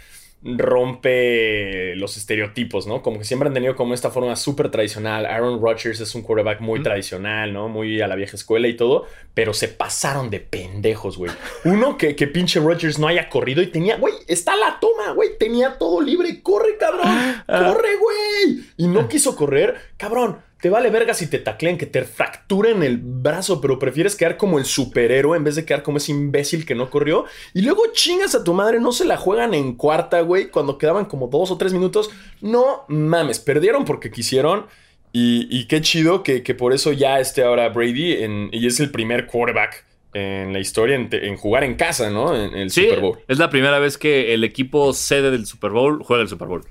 rompe los estereotipos, ¿no? Como que siempre han tenido como esta forma súper tradicional. Aaron Rodgers es un quarterback muy tradicional, ¿no? Muy a la vieja escuela y todo, pero se pasaron de pendejos, güey. Uno, que, que pinche Rodgers no haya corrido y tenía, güey, está la toma, güey, tenía todo libre, corre, cabrón, ah. corre, güey. Y no quiso correr, cabrón te vale verga si te taclean, que te fracturen el brazo, pero prefieres quedar como el superhéroe en vez de quedar como ese imbécil que no corrió. Y luego chingas a tu madre, no se la juegan en cuarta, güey, cuando quedaban como dos o tres minutos. No mames, perdieron porque quisieron. Y, qué chido que, por eso ya esté ahora Brady y es el primer quarterback en la historia en, jugar en casa, ¿no? En el Super Bowl. Es la primera vez que el equipo sede del Super Bowl juega el Super Bowl.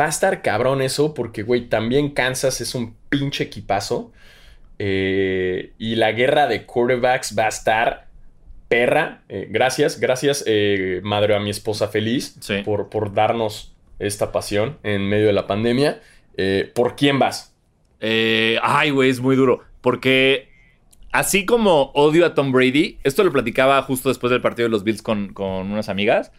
Va a estar cabrón eso porque, güey, también Kansas es un pinche equipazo. Eh, y la guerra de quarterbacks va a estar perra. Eh, gracias, gracias, eh, madre a mi esposa feliz, por, por, darnos esta pasión en medio de la pandemia. ¿Por quién vas? ay, güey, es muy duro. Porque así como odio a Tom Brady, esto lo platicaba justo después del partido de los Bills con, con unas amigas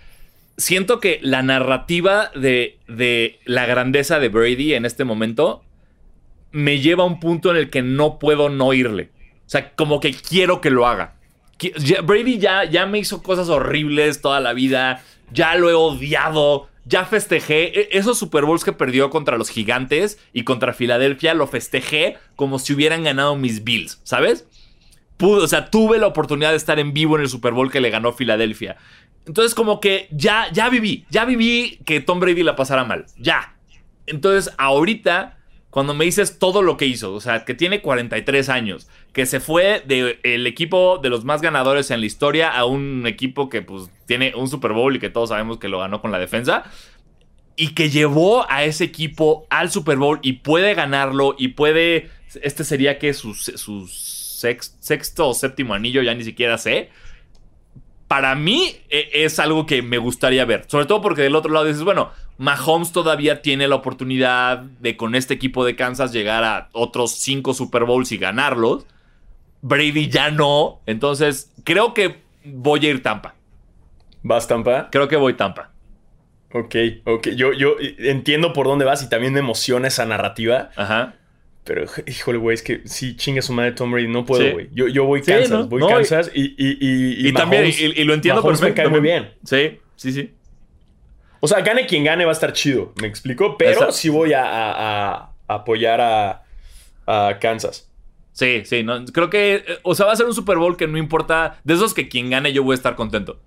siento que la narrativa de, de, la grandeza de Brady en este momento me lleva a un punto en el que no puedo no irle. O sea, como que quiero que lo haga. Brady ya, ya me hizo cosas horribles toda la vida. Ya lo he odiado. Ya festejé. E, esos Super Bowls que perdió contra los Gigantes y contra Filadelfia, lo festejé como si hubieran ganado mis Bills, ¿sabes? o sea, tuve la oportunidad de estar en vivo en el Super Bowl que le ganó Filadelfia. Entonces, como que ya, ya viví, ya viví que Tom Brady la pasara mal. Ya. Entonces, ahorita, cuando me dices todo lo que hizo, o sea, que tiene 43 años, que se fue del equipo de los más ganadores en la historia a un equipo que, pues, tiene un Super Bowl y que todos sabemos que lo ganó con la defensa. Y que llevó a ese equipo al Super Bowl y puede ganarlo y puede. Este sería que su, su sexto o séptimo anillo, ya ni siquiera sé para mí e, es algo que me gustaría ver. Sobre todo porque del otro lado dices, bueno, Mahomes todavía tiene la oportunidad de con este equipo de Kansas llegar a otros cinco Super Bowls y ganarlos. Brady ya no. Entonces, creo que voy a ir Tampa. ¿Vas Tampa? Creo que voy Tampa. Ok, ok. Yo, yo entiendo por dónde vas y también me emociona esa narrativa. Ajá. Pero, híjole, güey, es que sí, chinga su madre Tom Brady, no puedo, güey. Yo, yo voy Kansas, voy Kansas y, y, y, y, también, y, lo entiendo Mahomes me cae muy bien. Sí, sí, sí. O sea, gane quien gane va a estar chido, me explico, pero sí voy a, a, apoyar a, a, Kansas. Sí, sí, no, creo que, eh, o sea, va a ser un Super Bowl que no importa, de esos que quien gane yo voy a estar contento.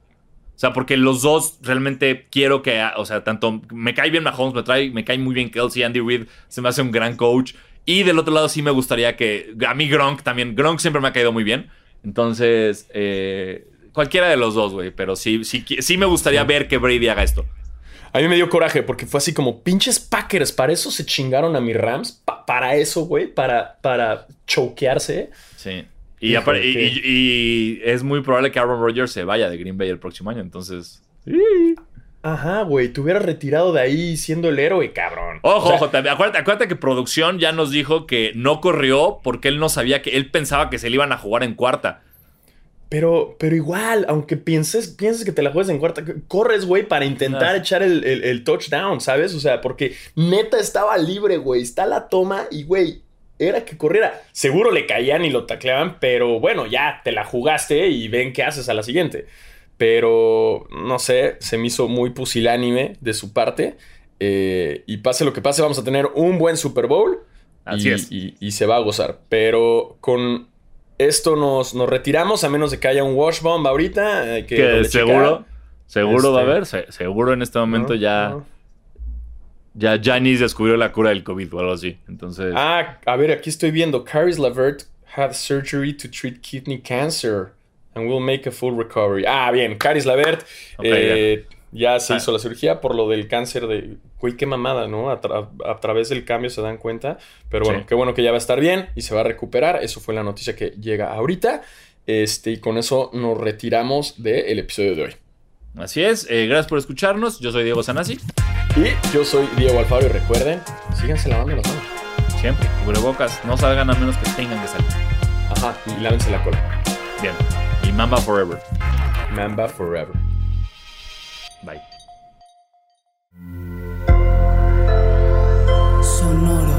O sea, porque los dos realmente quiero que, o sea, tanto me cae bien Mahomes, me, trae, me cae muy bien Kelsey, Andy Reid se me hace un gran coach. Y del otro lado sí me gustaría que. A mí Gronk también. Gronk siempre me ha caído muy bien. Entonces, eh, cualquiera de los dos, güey. Pero sí, sí, sí me gustaría ver que Brady haga esto. A mí me dio coraje porque fue así como pinches Packers. Para eso se chingaron a mis Rams. para eso, güey. Para, para choquearse. Sí. Y, y, es muy probable que Aaron Rodgers se vaya de Green Bay el próximo año. Entonces. Ajá, güey, te hubieras retirado de ahí siendo el héroe, cabrón. Ojo, ojo, acuérdate, acuérdate, que producción ya nos dijo que no corrió porque él no sabía que él pensaba que se le iban a jugar en cuarta. Pero, pero igual, aunque pienses, pienses que te la juegues en cuarta, corres, güey, para intentar echar el, touchdown, ¿sabes? O sea, porque neta estaba libre, güey. Está la toma y, güey, era que corriera. Seguro le caían y lo tacleaban, pero bueno, ya te la jugaste y ven qué haces a la siguiente. Pero, no sé, se me hizo muy pusilánime de su parte. Eh, y pase lo que pase, vamos a tener un buen Super Bowl. Así y, es. Y, se va a gozar. Pero con esto nos, nos retiramos, a menos de que haya un wash bomb ahorita. que, seguro, seguro va a este, haber. seguro en este momento ya. Ya Janis descubrió la cura del COVID o algo así. Entonces. Ah, a ver, aquí estoy viendo. Caris Lavert had surgery to treat kidney cancer and we'll make a full recovery. Ah, bien, Caris Lavert. Eh, Ya se Ah. hizo la cirugía por lo del cáncer de... Güey, qué mamada, ¿no? A, tra- a través del cambio se dan cuenta. Pero bueno, Sí. qué bueno que ya va a estar bien y se va a recuperar. Eso fue la noticia que llega ahorita. Este, y con eso nos retiramos del episodio de hoy. Así es, eh, gracias por escucharnos. Yo soy Diego Sanasi. Y yo soy Diego Alfaro y recuerden, síganse lavando las manos. Siempre, cubrebocas, no salgan a menos que tengan que salir. Ajá, y lávense la cola. Bien. Y Mamba Forever. Mamba forever. Bye. Sonoro.